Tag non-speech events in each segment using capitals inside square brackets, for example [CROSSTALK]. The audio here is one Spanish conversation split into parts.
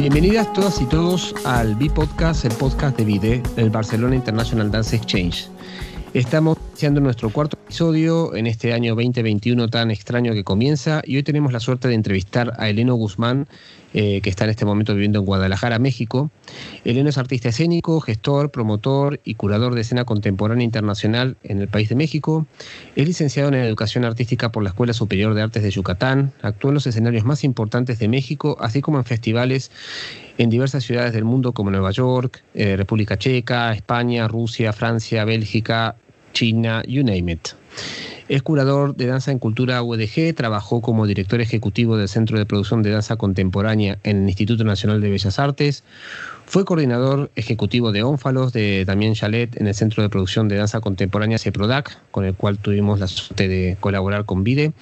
Bienvenidas todas y todos al B-Podcast, el podcast de VIDE, del Barcelona International Dance Exchange. Estamos iniciando nuestro cuarto episodio en este año 2021 tan extraño que comienza y hoy tenemos la suerte de entrevistar a Eleno Guzmán, eh, que está en este momento viviendo en Guadalajara, México. Eleno es artista escénico, gestor, promotor y curador de escena contemporánea internacional en el país de México. Es licenciado en Educación Artística por la Escuela Superior de Artes de Yucatán. Actúa en los escenarios más importantes de México, así como en festivales en diversas ciudades del mundo como Nueva York, eh, República Checa, España, Rusia, Francia, Bélgica, China, you name it. Es curador de danza en cultura UDG, trabajó como director ejecutivo del Centro de Producción de Danza Contemporánea en el Instituto Nacional de Bellas Artes, fue coordinador ejecutivo de Ónfalos de Damien Chalet en el Centro de Producción de Danza Contemporánea CEPRODAC, con el cual tuvimos la suerte de colaborar con VIDE,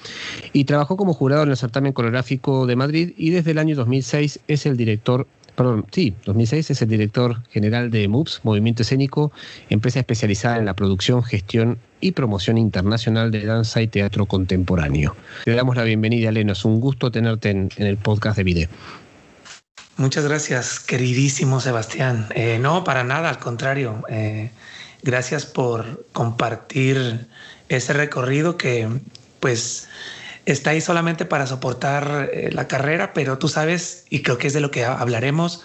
y trabajó como jurado en el certamen coreográfico de Madrid y desde el año 2006 es el director perdón, sí, 2006 es el director general de MUPS, Movimiento Escénico, empresa especializada en la producción, gestión y promoción internacional de danza y teatro contemporáneo. Te damos la bienvenida, Leno. Es un gusto tenerte en, el podcast de Vide. Muchas gracias, queridísimo Sebastián. Eh, no, para nada, al contrario. Eh, gracias por compartir ese recorrido que, pues, está ahí solamente para soportar eh, la carrera, pero tú sabes, y creo que es de lo que hablaremos,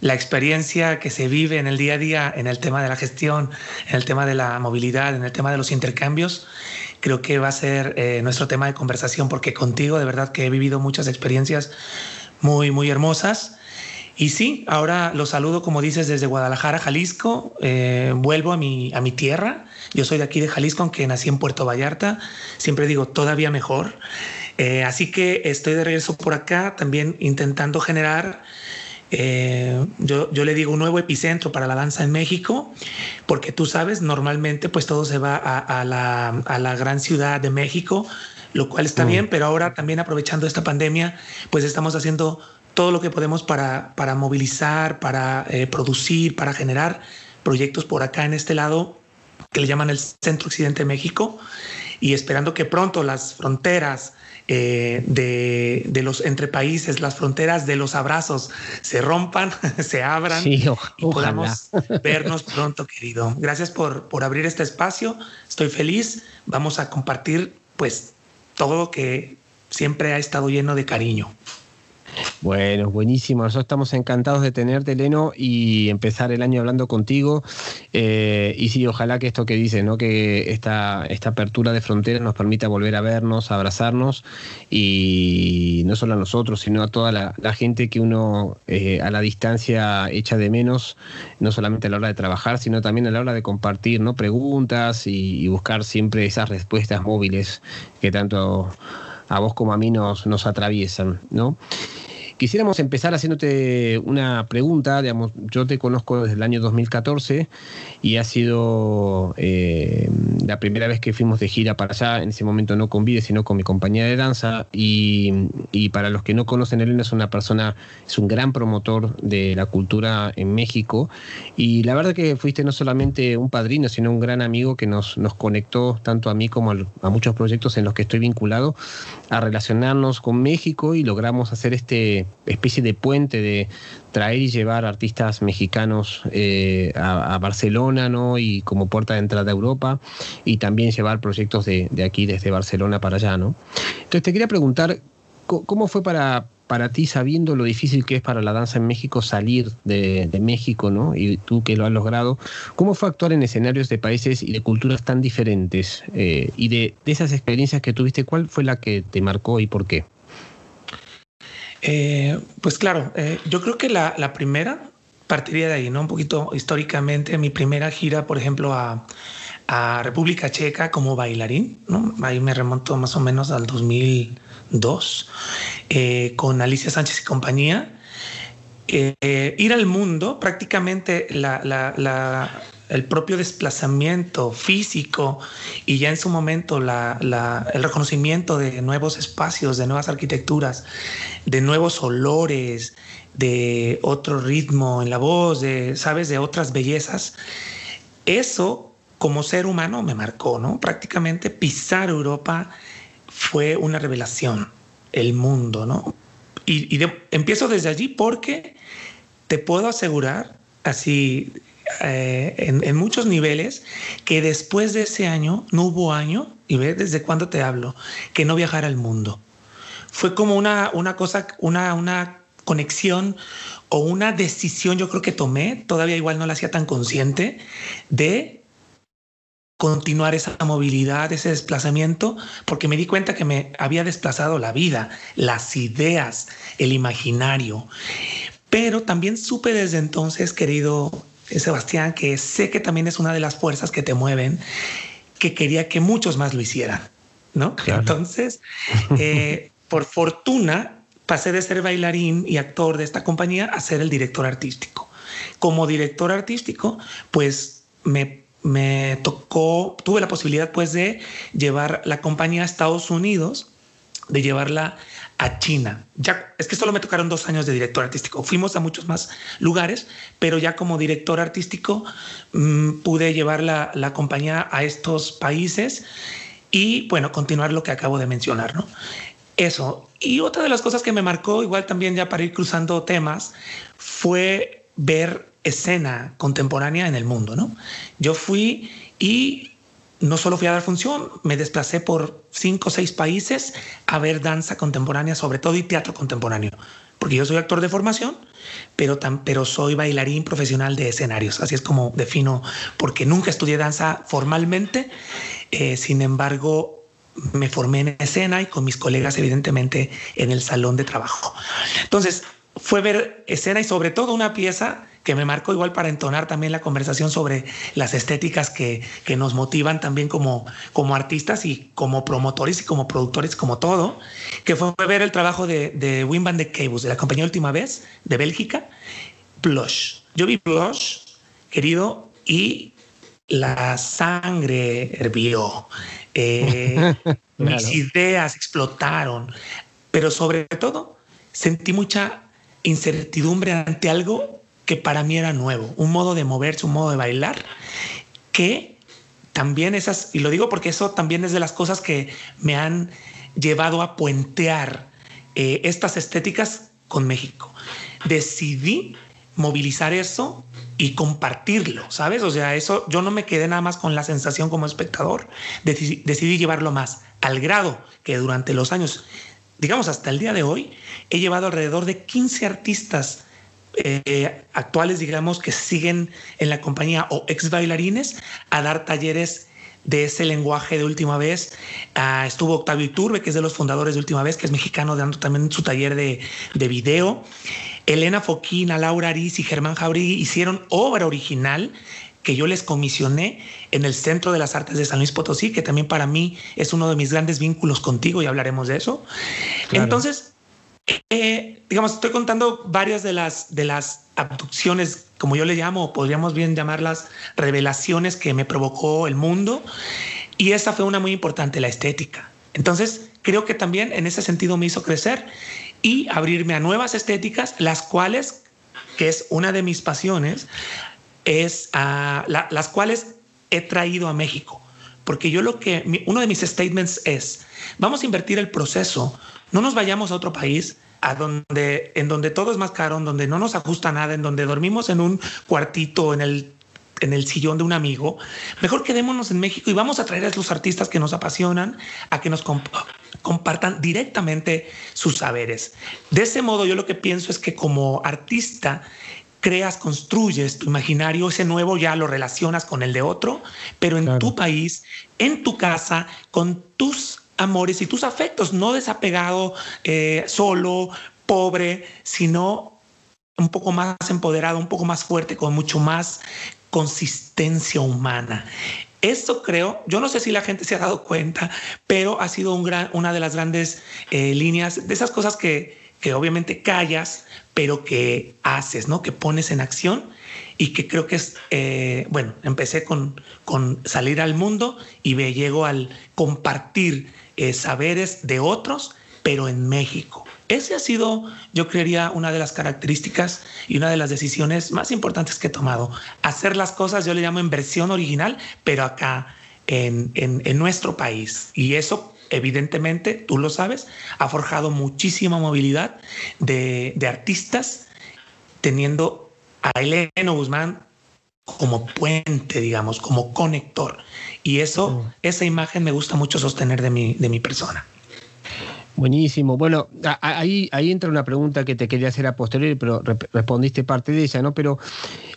la experiencia que se vive en el día a día en el tema de la gestión, en el tema de la movilidad, en el tema de los intercambios, creo que va a ser eh, nuestro tema de conversación, porque contigo de verdad que he vivido muchas experiencias muy, muy hermosas. Y sí, ahora los saludo, como dices, desde Guadalajara, Jalisco. Eh, vuelvo a mi, a mi tierra yo soy de aquí de Jalisco, aunque nací en Puerto Vallarta. Siempre digo todavía mejor. Eh, así que estoy de regreso por acá, también intentando generar, eh, yo, yo, le digo un nuevo epicentro para la danza en México, porque tú sabes, normalmente pues todo se va a, la, a la, gran ciudad de México, lo cual está mm. bien, pero ahora también aprovechando esta pandemia, pues estamos haciendo todo lo que podemos para, para movilizar, para eh, producir, para generar proyectos por acá en este lado que le llaman el Centro Occidente de México, y esperando que pronto las fronteras eh, de, los entre países, las fronteras de los abrazos se rompan, [LAUGHS] se abran y podamos [LAUGHS] vernos pronto, querido. Gracias por, por abrir este espacio. Estoy feliz. Vamos a compartir pues todo que siempre ha estado lleno de cariño. Bueno, buenísimo. Nosotros estamos encantados de tenerte, Leno, y empezar el año hablando contigo. Eh, y sí, ojalá que esto que dice, ¿no? que esta, esta apertura de fronteras nos permita volver a vernos, abrazarnos, y no solo a nosotros, sino a toda la, gente que uno eh, a la distancia echa de menos, no solamente a la hora de trabajar, sino también a la hora de compartir ¿no? preguntas y, y buscar siempre esas respuestas móviles que tanto a vos como a mí nos, nos atraviesan, ¿no? Quisiéramos empezar haciéndote una pregunta, digamos, yo te conozco desde el año 2014 y ha sido eh, la primera vez que fuimos de gira para allá, en ese momento no con Vide, sino con mi compañía de danza. Y, y, para los que no conocen, Elena es una persona, es un gran promotor de la cultura en México. Y la verdad que fuiste no solamente un padrino, sino un gran amigo que nos, nos conectó tanto a mí como a, a muchos proyectos en los que estoy vinculado a relacionarnos con México y logramos hacer este especie de puente de traer y llevar artistas mexicanos eh, a, Barcelona, ¿no? Y como puerta de entrada a Europa, y también llevar proyectos de, aquí desde Barcelona para allá, ¿no? Entonces te quería preguntar, ¿cómo fue para, para ti, sabiendo lo difícil que es para la danza en México salir de, México, ¿no? Y tú que lo has logrado, ¿cómo fue actuar en escenarios de países y de culturas tan diferentes? Eh, y de, de, esas experiencias que tuviste, ¿cuál fue la que te marcó y por qué? Eh, pues claro, eh, yo creo que la, primera partiría de ahí, ¿no? Un poquito históricamente, mi primera gira, por ejemplo, a, República Checa como bailarín. Ahí me remonto más o menos al 2002, eh, con Alicia Sánchez y compañía. ir al mundo, prácticamente la, el propio desplazamiento físico y ya en su momento el reconocimiento de nuevos espacios, de nuevas arquitecturas, de nuevos olores, de otro ritmo en la voz, de, sabes, de otras bellezas, eso como ser humano me marcó, ¿no? Prácticamente pisar Europa fue una revelación, el mundo, ¿no? Y, empiezo desde allí porque te puedo asegurar, así, eh, en, muchos niveles, que después de ese año, no hubo año, y ve desde cuándo te hablo, que no viajara al mundo. Fue como una, una cosa, una, una conexión o una decisión yo creo que tomé, todavía igual no la hacía tan consciente, de continuar esa movilidad, ese desplazamiento, porque me di cuenta que me había desplazado la vida, las ideas, el imaginario. Pero también supe desde entonces, querido Sebastián, que sé que también es una de las fuerzas que te mueven, que quería que muchos más lo hicieran, ¿no? Entonces, eh, [LAUGHS] por fortuna, pasé de ser bailarín y actor de esta compañía a ser el director artístico. Como director artístico, pues me, me tocó, tuve la posibilidad pues de llevar la compañía a Estados Unidos, de llevarla a China. Ya es que solo me tocaron dos años de director artístico. Fuimos a muchos más lugares, pero ya como director artístico mm, pude llevar la, la, compañía a estos países y bueno, continuar lo que acabo de mencionar, ¿no? Eso. Y otra de las cosas que me marcó, igual también ya para ir cruzando temas, fue ver escena contemporánea en el mundo, ¿no? Yo fui y no solo fui a dar función, me desplacé por cinco o seis países a ver danza contemporánea, sobre todo y teatro contemporáneo, porque yo soy actor de formación, pero, pero soy bailarín profesional de escenarios, así es como defino, porque nunca estudié danza formalmente, eh, sin embargo, me formé en escena y con mis colegas, evidentemente, en el salón de trabajo. Entonces, fue ver escena y sobre todo una pieza que me marcó igual para entonar también la conversación sobre las estéticas que, que nos motivan también como, como artistas y como promotores y como productores, como todo, que fue ver el trabajo de, de Wim van de Cabus, de la compañía Última Vez, de Bélgica, Blush. Yo vi Blush, querido, y la sangre hervió. Eh, [LAUGHS] mis ideas explotaron, pero sobre todo sentí mucha incertidumbre ante algo que para mí era nuevo, un modo de moverse, un modo de bailar, que también esas, y lo digo porque eso también es de las cosas que me han llevado a puentear eh, estas estéticas con México. Decidí movilizar eso y compartirlo, ¿sabes? O sea, eso yo no me quedé nada más con la sensación como espectador, decidí, llevarlo más, al grado que durante los años, digamos hasta el día de hoy, he llevado alrededor de 15 artistas eh, actuales, digamos, que siguen en la compañía o ex bailarines a dar talleres de ese lenguaje de última vez. Ah, estuvo Octavio Iturbe, que es de los fundadores de última vez, que es mexicano, dando también su taller de, de video. Elena Foquina, Laura Ariz y Germán Jauregui hicieron obra original que yo les comisioné en el Centro de las Artes de San Luis Potosí, que también para mí es uno de mis grandes vínculos contigo y hablaremos de eso. Entonces, eh, digamos, estoy contando varias de las, de las abducciones, como yo le llamo, podríamos bien llamarlas revelaciones que me provocó el mundo. Y esa fue una muy importante, la estética. Entonces, creo que también en ese sentido me hizo crecer y abrirme a nuevas estéticas, las cuales, que es una de mis pasiones, es a las cuales he traído a México. Porque yo lo que, uno de mis statements es, vamos a invertir el proceso, no nos vayamos a otro país, a donde, en donde todo es más caro, en donde no nos ajusta nada, en donde dormimos en un cuartito en el en el sillón de un amigo, mejor quedémonos en México y vamos a traer a los artistas que nos apasionan a que nos compartan directamente sus saberes. De ese modo, yo lo que pienso es que como artista, creas, construyes tu imaginario, ese nuevo ya lo relacionas con el de otro, pero en tu país, en tu casa, con tus amores y tus afectos, no desapegado, eh, solo, pobre, sino un poco más empoderado, un poco más fuerte, con mucho más consistencia humana. Esto creo, yo no sé si la gente se ha dado cuenta, pero ha sido un gran, una de las grandes eh, líneas de esas cosas que, que obviamente callas, pero que haces, ¿no? Que pones en acción y que creo que es, eh, bueno, empecé con, con salir al mundo y me llego al compartir eh, saberes de otros, pero en México. Ese ha sido, yo creería, una de las características y una de las decisiones más importantes que he tomado. Hacer las cosas, yo le llamo en versión original, pero acá en, en, nuestro país. Y eso, evidentemente, tú lo sabes, ha forjado muchísima movilidad de, de artistas, teniendo a Eleno Guzmán como puente, digamos, como conector. Y eso, esa imagen me gusta mucho sostener de mi, de mi persona. Buenísimo. Bueno, ahí, ahí entra una pregunta que te quería hacer a posteriori, pero respondiste parte de ella, ¿no? Pero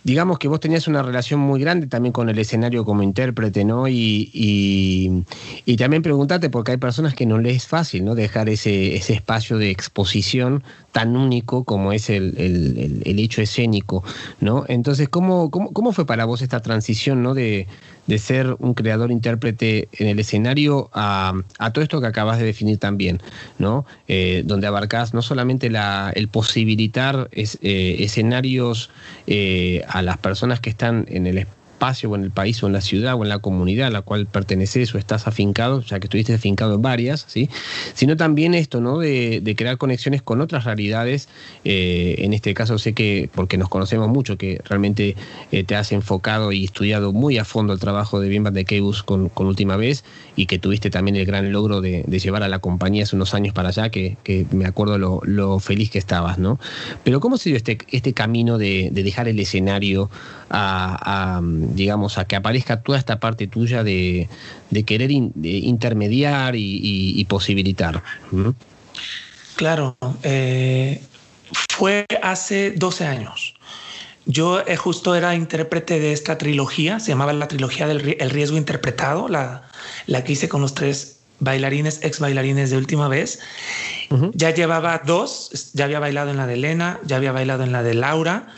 digamos que vos tenías una relación muy grande también con el escenario como intérprete, ¿no? Y, y, también preguntarte, porque hay personas que no les es fácil, ¿no? Dejar ese, ese espacio de exposición tan único como es el, el, el hecho escénico, ¿no? Entonces, ¿cómo, cómo, cómo fue para vos esta transición, ¿no? De, de ser un creador intérprete en el escenario a, todo esto que acabas de definir también, ¿no? Eh, donde abarcas no solamente la, el posibilitar eh, escenarios eh, a las personas que están en el espacio, espacio o en el país o en la ciudad o en la comunidad a la cual perteneces o estás afincado, ya que estuviste afincado en varias, ¿sí? sino también esto, ¿no? De, crear conexiones con otras realidades. Eh, en este caso sé que, porque nos conocemos mucho, que realmente eh, te has enfocado y estudiado muy a fondo el trabajo de Bien de Keibus con, última vez y que tuviste también el gran logro de, llevar a la compañía hace unos años para allá, que, me acuerdo lo, feliz que estabas, ¿no? Pero ¿cómo se dio este, este camino de, dejar el escenario a digamos, a que aparezca toda esta parte tuya de, querer intermediar y, posibilitar. Claro, eh, fue hace 12 años. Yo eh, justo era intérprete de esta trilogía, se llamaba la trilogía del el riesgo interpretado, la, la que hice con los tres bailarines, ex bailarines de última vez. Ya llevaba dos, ya había bailado en la de Elena, ya había bailado en la de Laura.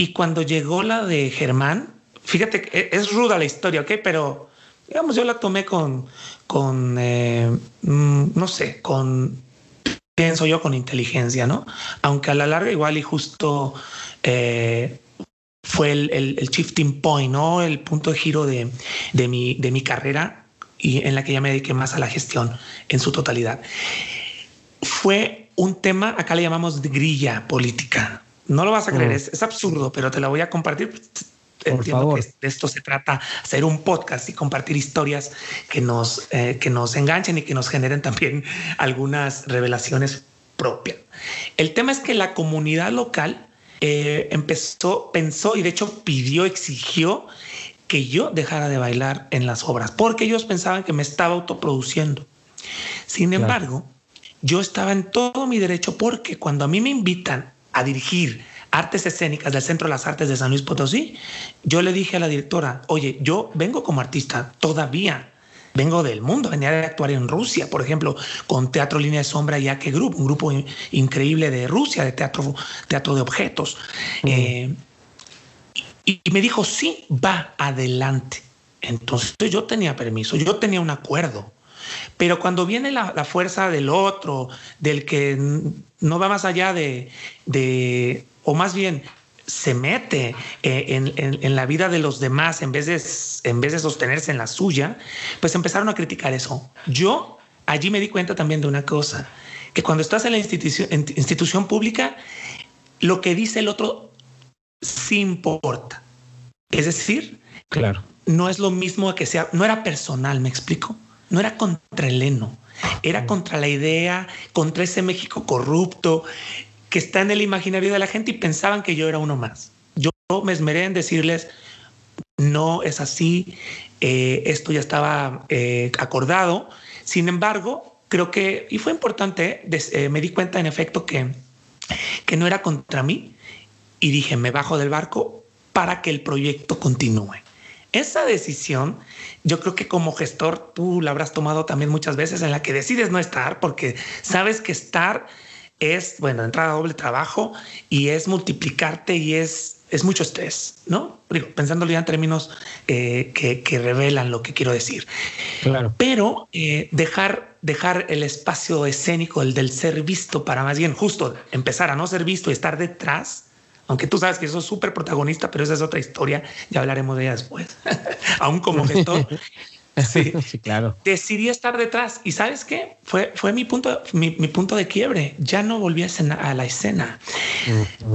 Y cuando llegó la de Germán, fíjate que es ruda la historia, ¿ok? Pero, digamos, yo la tomé con, con eh, mm, no sé, con, pienso yo, con inteligencia, ¿no? Aunque a la larga igual y justo eh, fue el, el, shifting point, ¿no? El punto de giro de, de, mi, de mi carrera y en la que ya me dediqué más a la gestión en su totalidad. Fue un tema, acá le llamamos grilla política. No lo vas a creer, mm. es, es, absurdo, pero te la voy a compartir entiendo que de esto se trata, hacer un podcast y compartir historias que nos, eh, que nos enganchen y que nos generen también [LAUGHS] algunas revelaciones propias. El tema es que la comunidad local eh, empezó, pensó y de hecho pidió, exigió que yo dejara de bailar en las obras, porque ellos pensaban que me estaba autoproduciendo. Sin embargo, yo estaba en todo mi derecho porque cuando a mí me invitan a dirigir artes escénicas del Centro de las Artes de San Luis Potosí, yo le dije a la directora, oye, yo vengo como artista todavía. Vengo del mundo, venía de actuar en Rusia, por ejemplo, con Teatro Línea de Sombra y Ake Group, un grupo increíble de Rusia, de teatro, teatro de objetos. Eh, y, me dijo, sí, va adelante. Entonces yo tenía permiso, yo tenía un acuerdo. Pero cuando viene la, fuerza del otro, del que no va más allá de, o más bien se mete eh, en, la vida de los demás en vez, de, en vez de sostenerse en la suya, pues empezaron a criticar eso. Yo allí me di cuenta también de una cosa, que cuando estás en la institución, institución pública, lo que dice el otro sí importa. Es decir, claro. no es lo mismo que sea, no era personal, me explico, no era contra el heno, era contra la idea, contra ese México corrupto, que está en el imaginario de la gente y pensaban que yo era uno más. Yo me esmeré en decirles, no es así, eh, esto ya estaba eh, acordado. Sin embargo, creo que, y fue importante, eh, me di cuenta en efecto que, que no era contra mí y dije, me bajo del barco para que el proyecto continúe. Esa decisión, yo creo que como gestor tú la habrás tomado también muchas veces en la que decides no estar porque sabes que estar es, bueno, entrada doble trabajo y es multiplicarte y es, es mucho estrés, ¿no? Digo, pensándolo ya en términos eh, que, revelan lo que quiero decir. Claro. Pero eh, dejar, dejar el espacio escénico, el del ser visto, para más bien justo empezar a no ser visto y estar detrás, aunque tú sabes que eso es súper protagonista, pero esa es otra historia, ya hablaremos de ella después, [LAUGHS] aún como gestor. [LAUGHS] Sí, claro. Decidí estar detrás y sabes qué? Fue, fue mi, punto, mi, punto de quiebre. Ya no volví a, la escena.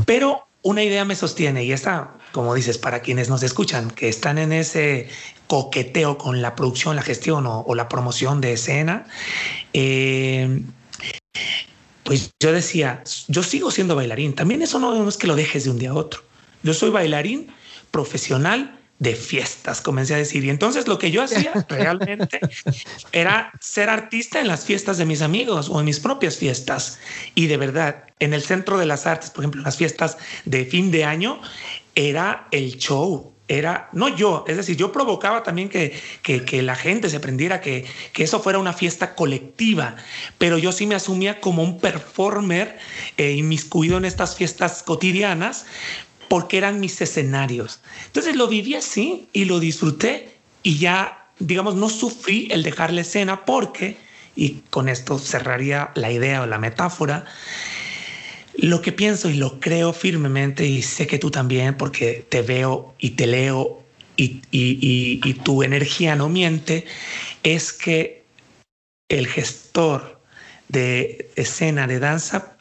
Pero una idea me sostiene y esta, como dices, para quienes nos escuchan, que están en ese coqueteo con la producción, la gestión o, la promoción de escena, eh, pues yo decía, yo sigo siendo bailarín. También eso no es que lo dejes de un día a otro. Yo soy bailarín profesional de fiestas, comencé a decir. Y entonces lo que yo hacía [LAUGHS] realmente era ser artista en las fiestas de mis amigos o en mis propias fiestas. Y de verdad, en el centro de las artes, por ejemplo, en las fiestas de fin de año, era el show. Era, no yo, es decir, yo provocaba también que, que, la gente se aprendiera que, que, eso fuera una fiesta colectiva, pero yo sí me asumía como un performer eh, inmiscuido en estas fiestas cotidianas, porque eran mis escenarios. Entonces lo viví así y lo disfruté y ya, digamos, no sufrí el dejar la escena porque, y con esto cerraría la idea o la metáfora, lo que pienso y lo creo firmemente y sé que tú también, porque te veo y te leo y, y, tu energía no miente, es que el gestor de escena de danza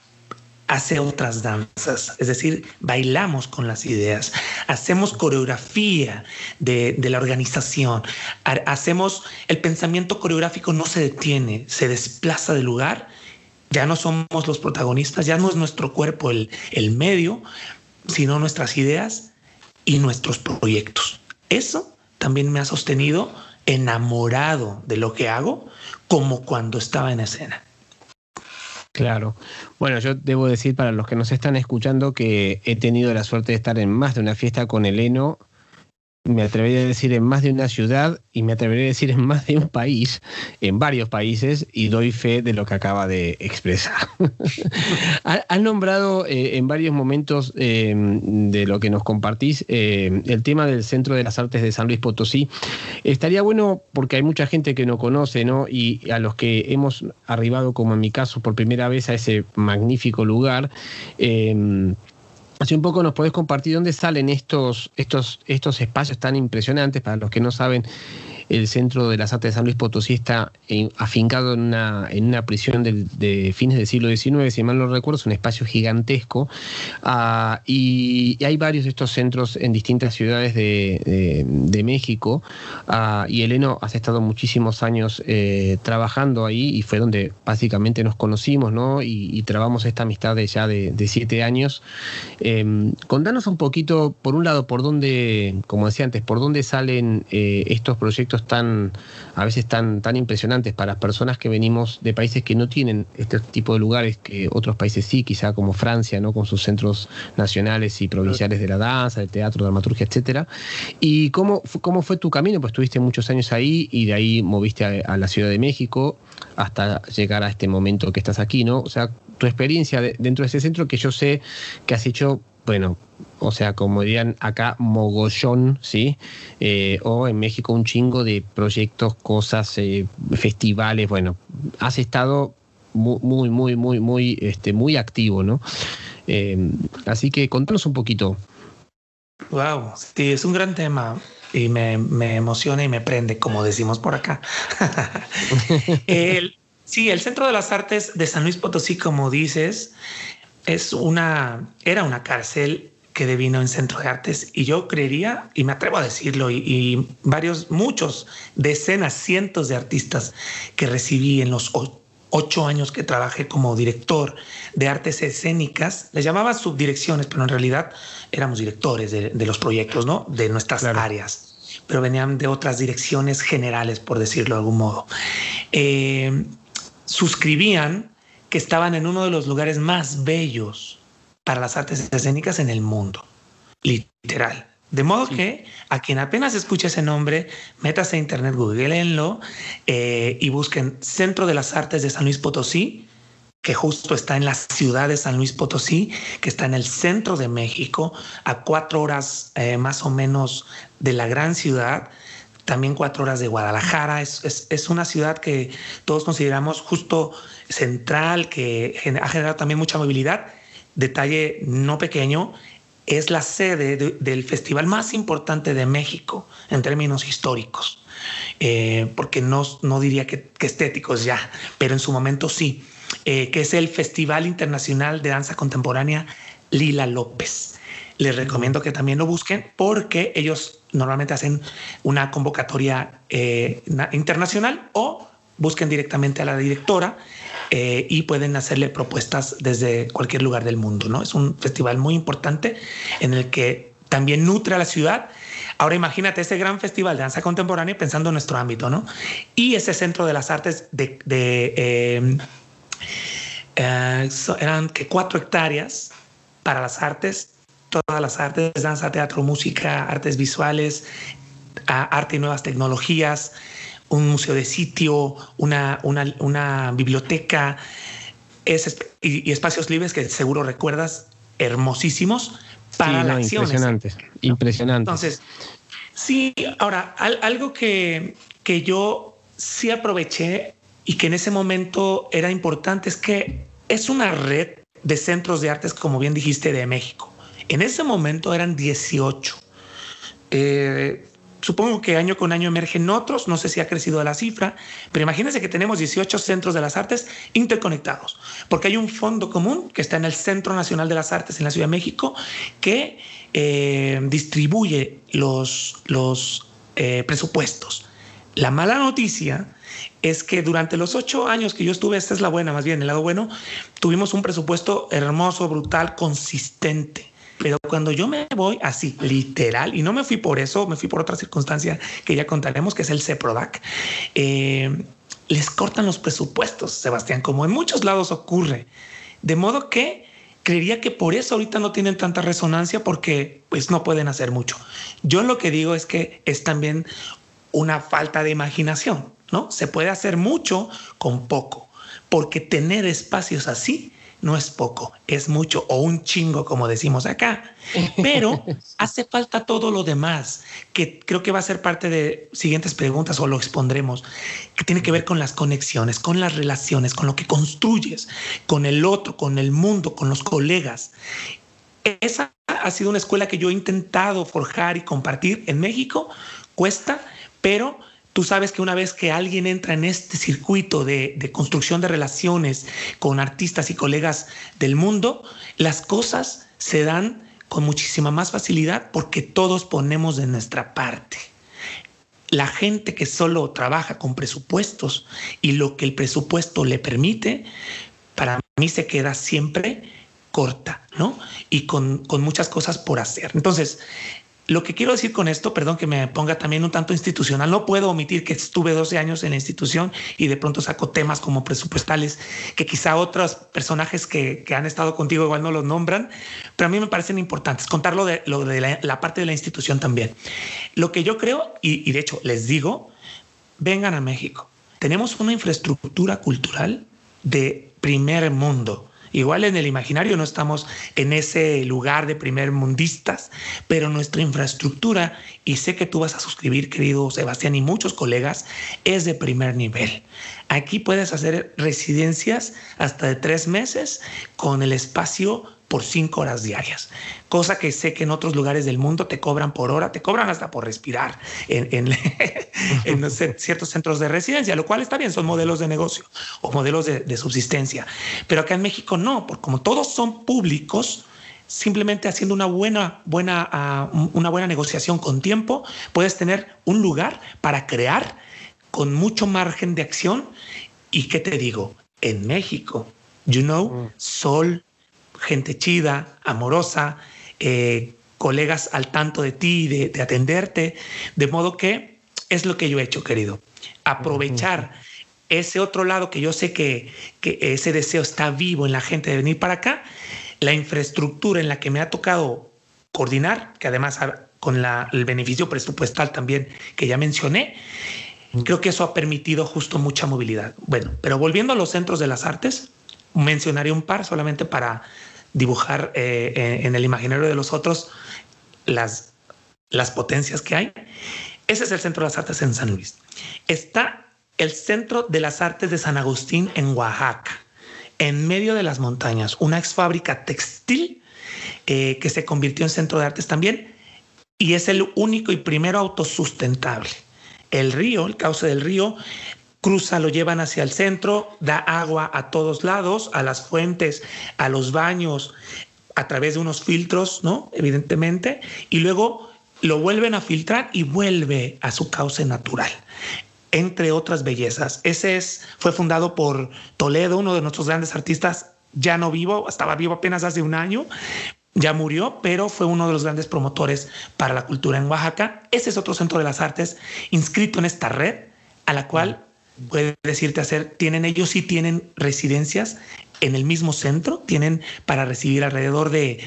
hace otras danzas, es decir, bailamos con las ideas, hacemos coreografía de, la organización, hacemos, el pensamiento coreográfico no se detiene, se desplaza del lugar, ya no somos los protagonistas, ya no es nuestro cuerpo el, el medio, sino nuestras ideas y nuestros proyectos. Eso también me ha sostenido enamorado de lo que hago como cuando estaba en escena. Claro. Bueno, yo debo decir para los que nos están escuchando que he tenido la suerte de estar en más de una fiesta con Eleno me atrevería a decir en más de una ciudad y me atrevería a decir en más de un país, en varios países, y doy fe de lo que acaba de expresar. [LAUGHS] Has nombrado eh, en varios momentos eh, de lo que nos compartís eh, el tema del Centro de las Artes de San Luis Potosí. Estaría bueno porque hay mucha gente que no conoce, ¿no? Y a los que hemos arribado, como en mi caso, por primera vez a ese magnífico lugar. Hace un poco nos podés compartir dónde salen estos, estos, estos espacios tan impresionantes para los que no saben el Centro de las Artes de San Luis Potosí está afincado en una, prisión de, fines del siglo XIX, si mal no recuerdo, es un espacio gigantesco. Ah, y, hay varios de estos centros en distintas ciudades de, México. Ah, y Eleno, has estado muchísimos años eh, trabajando ahí y fue donde básicamente nos conocimos, ¿no? Y, trabamos esta amistad de ya de, siete años. Em, contanos un poquito, por un lado, por dónde, como decía antes, por dónde salen eh, estos proyectos tan, a veces tan, tan impresionantes para personas que venimos de países que no tienen este tipo de lugares que otros países sí, quizá como Francia, ¿no? Con sus centros nacionales y provinciales de la danza, del teatro, dramaturgia, etcétera. ¿Y cómo, cómo fue tu camino? Pues estuviste muchos años ahí y de ahí moviste a, la Ciudad de México hasta llegar a este momento que estás aquí, ¿no? O sea, tu experiencia dentro de ese centro que yo sé que has hecho bueno, o sea, como dirían acá, mogollón, ¿sí? Eh, o en México un chingo de proyectos, cosas, eh, festivales, bueno, has estado muy, muy, muy, muy, este, muy activo, ¿no? Eh, así que contanos un poquito. Wow, sí, es un gran tema y me, emociona y me prende, como decimos por acá. [LAUGHS] sí, el Centro de las Artes de San Luis Potosí, como dices, es una, era una cárcel que devino en Centro de Artes y yo creería, y me atrevo a decirlo, y, varios, muchos, decenas, cientos de artistas que recibí en los ocho años que trabajé como director de artes escénicas, les llamaba subdirecciones, pero en realidad éramos directores de, los proyectos, ¿no? De nuestras áreas pero venían de otras direcciones generales, por decirlo de algún modo. Eh, suscribían que estaban en uno de los lugares más bellos para las artes escénicas en el mundo, literal. De modo que a quien apenas escuche ese nombre, métase a internet, googleenlo eh, y busquen Centro de las Artes de San Luis Potosí, que justo está en la ciudad de San Luis Potosí, que está en el centro de México, a cuatro horas eh, más o menos de la gran ciudad, también cuatro horas de Guadalajara. Es, es una ciudad que todos consideramos justo central, que ha generado también mucha movilidad. Detalle no pequeño, es la sede del festival más importante de México en términos históricos. Eh, porque no, no diría que, estéticos ya, pero en su momento sí, eh, que es el Festival Internacional de Danza Contemporánea Lila López. Les recomiendo que también lo busquen porque ellos normalmente hacen una convocatoria eh, internacional o busquen directamente a la directora y pueden hacerle propuestas desde cualquier lugar del mundo. ¿no? Es un festival muy importante en el que también nutre a la ciudad Ahora imagínate ese gran festival de danza contemporánea pensando en nuestro ámbito, ¿no? Y ese centro de las artes de, em, eh, eran que cuatro hectáreas para las artes, todas las artes, danza, teatro, música, artes visuales, arte y nuevas tecnologías, un museo de sitio, una, una, biblioteca y, espacios libres que seguro recuerdas, hermosísimos para la acción. Impresionante, impresionante. Entonces, sí, ahora, algo que, que yo sí aproveché y que en ese momento era importante es que es una red de centros de artes, como bien dijiste, de México. En ese momento eran 18. Eh, supongo que año con año emergen otros, no sé si ha crecido la cifra, pero imagínense que tenemos 18 centros de las artes interconectados, porque hay un fondo común que está en el Centro Nacional de las Artes en la Ciudad de México que eh, distribuye los, los eh, presupuestos. La mala noticia es que durante los ocho años que yo estuve, esta es la buena, más bien el lado bueno, tuvimos un presupuesto hermoso, brutal, consistente pero cuando yo me voy así, literal, y no me fui por eso, me fui por otra circunstancia que ya contaremos, que es el CEPRODAC, eh, les cortan los presupuestos, Sebastián, como en muchos lados ocurre. De modo que creería que por eso ahorita no tienen tanta resonancia porque pues no pueden hacer mucho. Yo lo que digo es que es también una falta de imaginación, ¿no? Se puede hacer mucho con poco, porque tener espacios así no es poco, es mucho o un chingo, como decimos acá. Pero [LAUGHS] hace falta todo lo demás, que creo que va a ser parte de siguientes preguntas o lo expondremos, que tiene que ver con las conexiones, con las relaciones, con lo que construyes, con el otro, con el mundo, con los colegas. Esa ha sido una escuela que yo he intentado forjar y compartir en México. Cuesta, pero Tú sabes que una vez que alguien entra en este circuito de, construcción de relaciones con artistas y colegas del mundo, las cosas se dan con muchísima más facilidad porque todos ponemos de nuestra parte. La gente que solo trabaja con presupuestos y lo que el presupuesto le permite, para mí se queda siempre corta, ¿no? Y con, con muchas cosas por hacer. Entonces, lo que quiero decir con esto, perdón que me ponga también un tanto institucional, no puedo omitir que estuve 12 años en la institución y de pronto saco temas como presupuestales que quizá otros personajes que, han estado contigo igual no los nombran, pero a mí me parecen importantes, contarlo de, lo de la, parte de la institución también. Lo que yo creo, y, y de hecho les digo, vengan a México. Tenemos una infraestructura cultural de primer mundo Igual en el imaginario no estamos en ese lugar de primer mundistas, pero nuestra infraestructura, y sé que tú vas a suscribir, querido Sebastián, y muchos colegas, es de primer nivel. Aquí puedes hacer residencias hasta de tres meses con el espacio por cinco horas diarias, cosa que sé que en otros lugares del mundo te cobran por hora, te cobran hasta por respirar en, en, [LAUGHS] ciertos centros de residencia, lo cual está bien, son modelos de negocio o modelos de, subsistencia. Pero acá en México no, porque como todos son públicos, simplemente haciendo una buena, buena, ah, una buena negociación con tiempo, puedes tener un lugar para crear con mucho margen de acción. ¿Y qué te digo? En México, you know, mm. sol, gente chida, amorosa, eh, colegas al tanto de ti, de, de, atenderte, de modo que es lo que yo he hecho, querido. Aprovechar ese otro lado que yo sé que, que ese deseo está vivo en la gente de venir para acá, la infraestructura en la que me ha tocado coordinar, que además con la, el beneficio presupuestal también que ya mencioné, creo que eso ha permitido justo mucha movilidad. Bueno, pero volviendo a los centros de las artes, mencionaré un par solamente para dibujar eh, en el imaginario de los otros las, las potencias que hay. Ese es el Centro de las Artes en San Luis. Está el Centro de las Artes de San Agustín en Oaxaca, en medio de las montañas, una ex fábrica textil eh, que se convirtió en centro de artes también y es el único y primero autosustentable. El río, el cauce del río, cruza, lo llevan hacia el centro, da agua a todos lados, a las fuentes, a los baños, a través de unos filtros, ¿no? Evidentemente, y luego lo vuelven a filtrar y vuelve a su cauce natural entre otras bellezas. Ese es, fue fundado por Toledo, uno de nuestros grandes artistas, ya no vivo, estaba vivo apenas hace un año, ya murió, pero fue uno de los grandes promotores para la cultura en Oaxaca. Ese es otro centro de las artes inscrito en esta red, a la cual puede decirte hacer, tienen ellos sí tienen residencias en el mismo centro, tienen para recibir alrededor de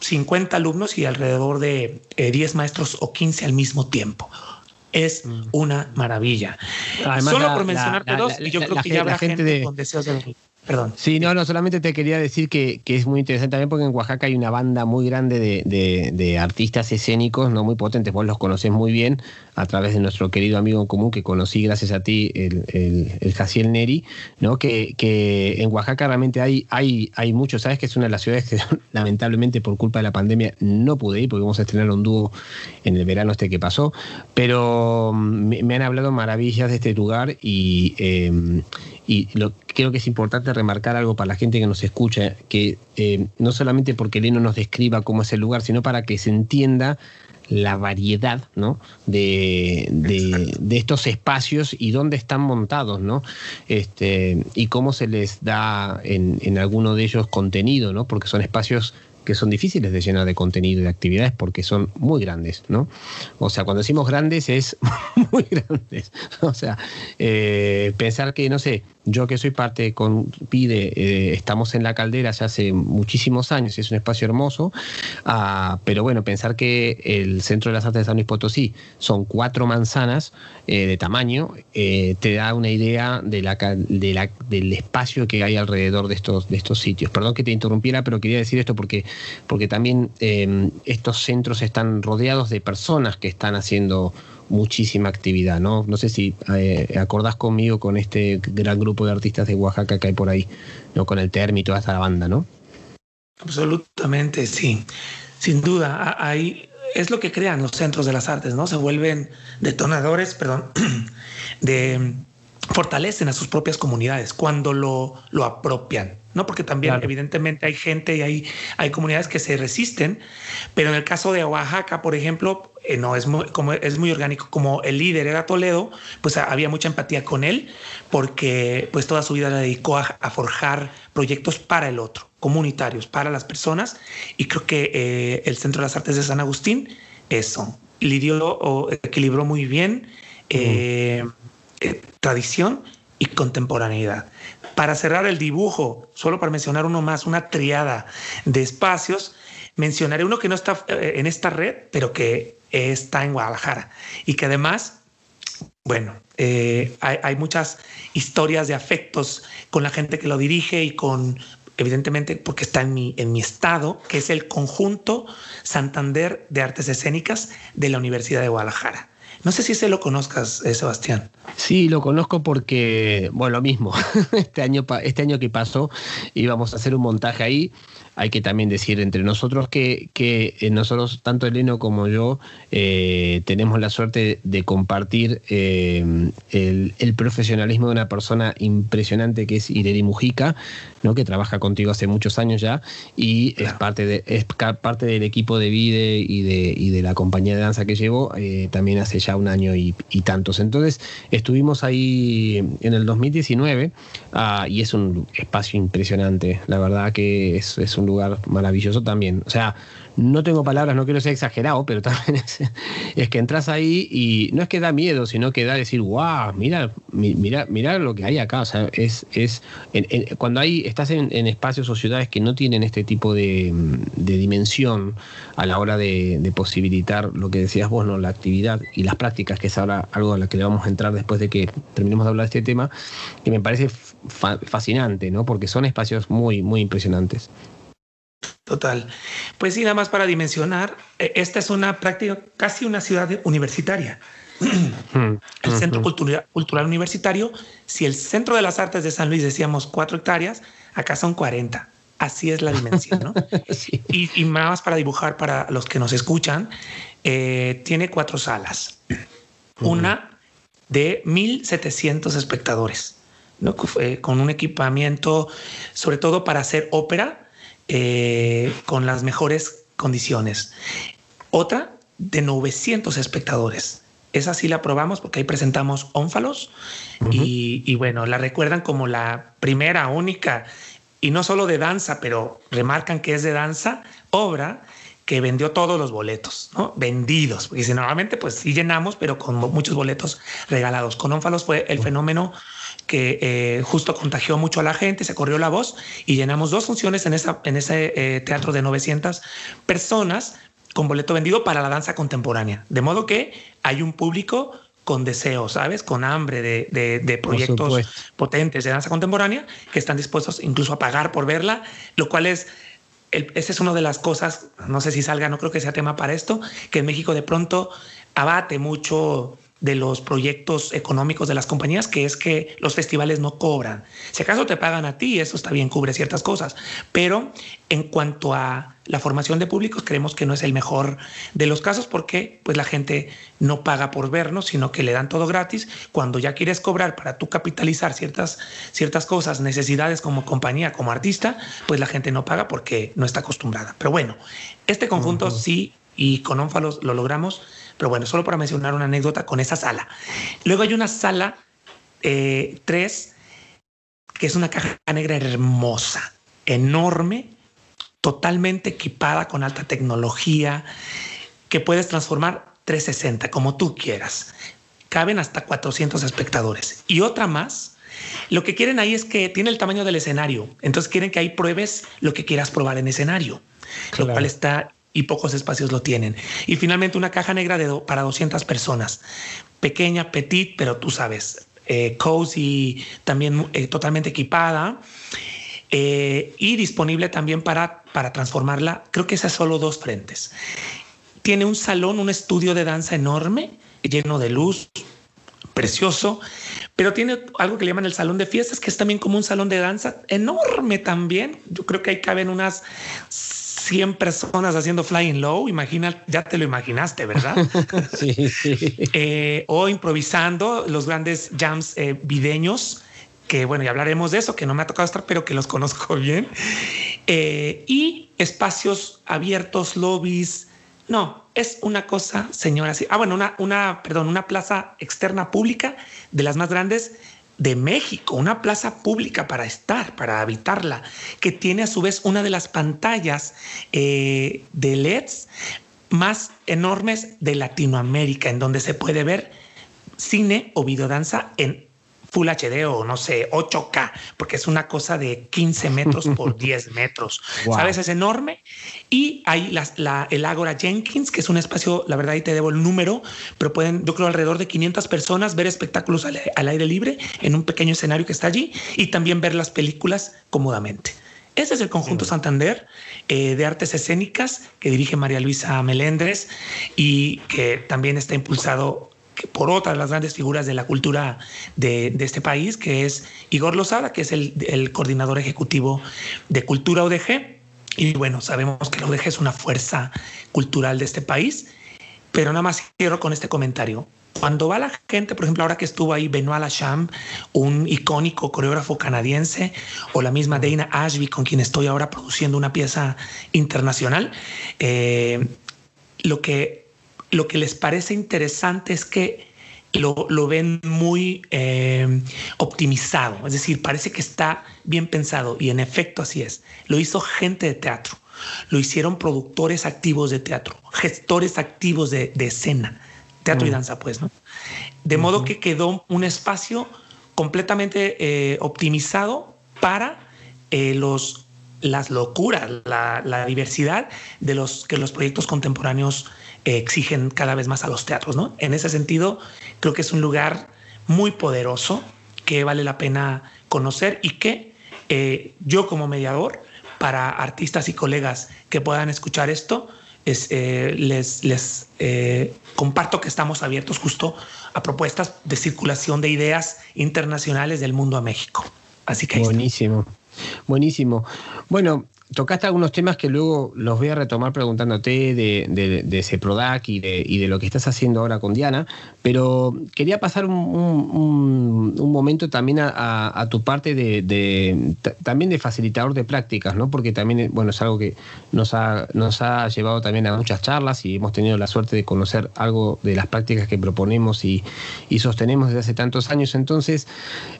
50 alumnos y alrededor de 10 eh, maestros o 15 al mismo tiempo es mm. una maravilla. Solo por mencionarte dos, y yo creo que ya habrá gente, con deseos de Perdón. Sí, no, no, solamente te quería decir que, es muy interesante también porque en Oaxaca hay una banda muy grande de, artistas escénicos, no muy potentes, vos los conocés muy bien a través de nuestro querido amigo en común que conocí gracias a ti, el, el, Jaciel Neri, ¿no? Que, que, en Oaxaca realmente hay, hay, hay mucho, sabes que es una de las ciudades que [LAUGHS] lamentablemente por culpa de la pandemia no pude ir porque vamos a estrenar un dúo en el verano este que pasó, pero mm, me, han hablado maravillas de este lugar y, eh, y creo que es importante remarcar algo para la gente que nos escucha, que eh, no solamente porque Leno nos describa cómo es el lugar, sino para que se entienda la variedad ¿no? de, de, estos espacios y dónde están montados, ¿no? Este, y cómo se les da en, en alguno de ellos contenido, ¿no? porque son espacios que son difíciles de llenar de contenido y de actividades porque son muy grandes, ¿no? O sea, cuando decimos grandes es [LAUGHS] muy grandes. O sea, eh, pensar que, no sé, yo que soy parte con PIDE, eh, estamos en la caldera ya hace muchísimos años, y es un espacio hermoso, ah, pero bueno, pensar que el Centro de las Artes de San Luis Potosí son cuatro manzanas eh, de tamaño, te da una idea de la, de la, del espacio que hay alrededor de estos, de estos sitios. Perdón que te interrumpiera, pero quería decir esto porque porque también em, estos centros están rodeados de personas que están haciendo muchísima actividad, ¿no? No sé si eh, acordás conmigo con este gran grupo de artistas de Oaxaca que hay por ahí, ¿no? Con el Termi y toda esta banda, ¿no? Absolutamente, sí. Sin duda, hay, es lo que crean los centros de las artes, ¿no? Se vuelven detonadores, perdón, [CLEARS THROAT] de fortalecen a sus propias comunidades cuando lo, lo apropian, ¿no? Porque también evidentemente hay gente y hay, hay comunidades que se resisten, pero en el caso de Oaxaca, por ejemplo, eh, no es muy, como es muy orgánico, como el líder era Toledo, pues había mucha empatía con él, porque pues toda su vida la dedicó a, forjar proyectos para el otro, comunitarios, para las personas, y creo que eh, el Centro de las Artes de San Agustín, eso, lidió o equilibró muy bien. Eh, eh, tradición y contemporaneidad. Para cerrar el dibujo, solo para mencionar uno más, una triada de espacios, mencionaré uno que no está eh, en esta red, pero que está en Guadalajara y que además, bueno, eh, hay, muchas historias de afectos con la gente que lo dirige y con evidentemente porque está en mi, en mi estado, que es el conjunto Santander de Artes Escénicas de la Universidad de Guadalajara. No sé si se lo conozcas, eh, Sebastián. Sí, lo conozco porque, bueno, lo mismo. [LAUGHS] Este año, este año que pasó íbamos a hacer un montaje ahí hay que también decir entre nosotros que, que eh, nosotros, tanto Eleno como yo, eh, tenemos la suerte de compartir eh, el, profesionalismo de una persona impresionante que es Irene Mujica, ¿no? que trabaja contigo hace muchos años ya y es, parte de, es parte del equipo de Vide y de, y de la compañía de danza que llevo también hace ya un año y, tantos. Entonces estuvimos ahí en el 2019 ah, y es un espacio impresionante, la verdad que es, es un lugar maravilloso también. O sea, no tengo palabras, no quiero ser exagerado, pero [LAUGHS] también es, que entras ahí y no es que da miedo, sino que da decir, wow, mira, mira, mira lo que hay acá. O sea, es, es cuando hay, estás en, espacios o ciudades que no tienen este tipo de, dimensión a la hora de, posibilitar lo que decías vos, ¿no? La actividad y las prácticas, que es ahora algo a lo que le vamos a entrar después de que terminemos de hablar de este tema, que me parece fascinante, ¿no? Porque son espacios muy, muy impresionantes. Total. Pues sí, nada más para dimensionar, eh, esta es una práctica, casi una ciudad universitaria. Hmm, el Centro Cultural, Universitario, si el Centro de las Artes de San Luis decíamos cuatro hectáreas, acá son 40. así es la dimensión, ¿no? [LAUGHS] y, y, más para dibujar para los que nos escuchan, eh, tiene cuatro salas. Una de 1.700 espectadores, ¿no? con un equipamiento, sobre todo para hacer ópera, eh, con las mejores condiciones. Otra de 900 espectadores. Esa sí la probamos porque ahí presentamos ónfalos y, y, bueno, la recuerdan como la primera, única y no solo de danza, pero remarcan que es de danza, obra que vendió todos los boletos, ¿no? Vendidos. Y si normalmente pues sí llenamos, pero con muchos boletos regalados. Con ónfalos fue el fenómeno que eh, justo contagió mucho a la gente, se corrió la voz y llenamos dos funciones en, esa, en ese eh, teatro de 900 personas con boleto vendido para la danza contemporánea. De modo que hay un público con deseo, ¿sabes? Con hambre de, de, proyectos potentes de danza contemporánea que están dispuestos incluso a pagar por verla, lo cual es, esa es una de las cosas, no sé si salga, no creo que sea tema para esto, que en México de pronto abate mucho de los proyectos económicos de las compañías, que es que los festivales no cobran. Si acaso te pagan a ti, eso está bien, cubre ciertas cosas. Pero en cuanto a la formación de públicos, creemos que no es el mejor de los casos porque pues la gente no paga por vernos, sino que le dan todo gratis. Cuando ya quieres cobrar para tú capitalizar ciertas, ciertas cosas, necesidades como compañía, como artista, pues la gente no paga porque no está acostumbrada. Pero bueno, este conjunto sí y con ónfalos lo logramos pero bueno, solo para mencionar una anécdota con esa sala. Luego hay una sala 3, eh, que es una caja negra hermosa, enorme, totalmente equipada con alta tecnología, que puedes transformar 360 como tú quieras. Caben hasta 400 espectadores. Y otra más, lo que quieren ahí es que tiene el tamaño del escenario. Entonces quieren que ahí pruebes lo que quieras probar en escenario, lo cual está y pocos espacios lo tienen. Y finalmente una caja negra para 200 personas. Pequeña, petit, pero tú sabes, eh, cozy, también eh, totalmente equipada. Eh, y disponible también para, para transformarla. Creo que esas solo dos frentes. Tiene un salón, un estudio de danza enorme, lleno de luz, precioso, pero tiene algo que le llaman el salón de fiestas, que es también como un salón de danza enorme también. Yo creo que ahí caben unas 100 personas haciendo flying low, imagina, ya te lo imaginaste, ¿verdad? [LAUGHS] sí, sí. Eh, o improvisando los grandes jams eh, videños, que bueno, ya hablaremos de eso, que no me ha tocado estar, pero que los conozco [LAUGHS] bien. Eh, y espacios abiertos, lobbies. No, es una cosa, señora. Ah, bueno, una, una, perdón, una plaza externa pública de las más grandes de México, una plaza pública para estar, para habitarla, que tiene a su vez una de las pantallas eh, de LEDs más enormes de Latinoamérica, en donde se puede ver cine o videodanza en Full HD o no sé, 8K, porque es una cosa de 15 metros por [LAUGHS] 10 metros. ¿Sabes? Es enorme. Y hay la, el Agora Jenkins, que es un espacio, la verdad, ahí te debo el número, pero pueden, yo creo, alrededor de 500 personas ver espectáculos al, aire libre en un pequeño escenario que está allí y también ver las películas cómodamente. Ese es el conjunto Santander eh, de artes escénicas que dirige María Luisa Melendres y que también está impulsado por otra de las grandes figuras de la cultura de, este país, que es Igor Lozada, que es el, coordinador ejecutivo de Cultura ODG. Y bueno, sabemos que la ODG es una fuerza cultural de este país, pero nada más quiero con este comentario. Cuando va la gente, por ejemplo, ahora que estuvo ahí Benoit Lacham, un icónico coreógrafo canadiense, o la misma Dana Ashby, con quien estoy ahora produciendo una pieza internacional, eh, lo que lo que les parece interesante es que lo, ven muy eh, optimizado, es decir, parece que está bien pensado y en efecto así es. Lo hizo gente de teatro, lo hicieron productores activos de teatro, gestores activos de, escena, teatro y mm. danza, pues, ¿no? De modo que quedó un espacio completamente eh, optimizado para eh, los, las locuras, la, diversidad de los que los proyectos contemporáneos exigen cada vez más a los teatros, ¿no? En ese sentido, creo que es un lugar muy poderoso que vale la pena conocer y que eh, yo como mediador para artistas y colegas que puedan escuchar esto, eh, les, les eh, comparto que estamos abiertos justo a propuestas de circulación de ideas internacionales del mundo a México. Así que buenísimo. Buenísimo. Bueno, tocaste algunos temas que luego los voy a retomar preguntándote de, de, de CEPRODAC y de, y de lo que estás haciendo ahora con Diana, pero quería pasar un, momento también a, tu parte de, también de facilitador de prácticas, ¿no? Porque también bueno, es algo que nos ha, nos ha llevado también a muchas charlas y hemos tenido la suerte de conocer algo de las prácticas que proponemos y, y sostenemos desde hace tantos años. Entonces,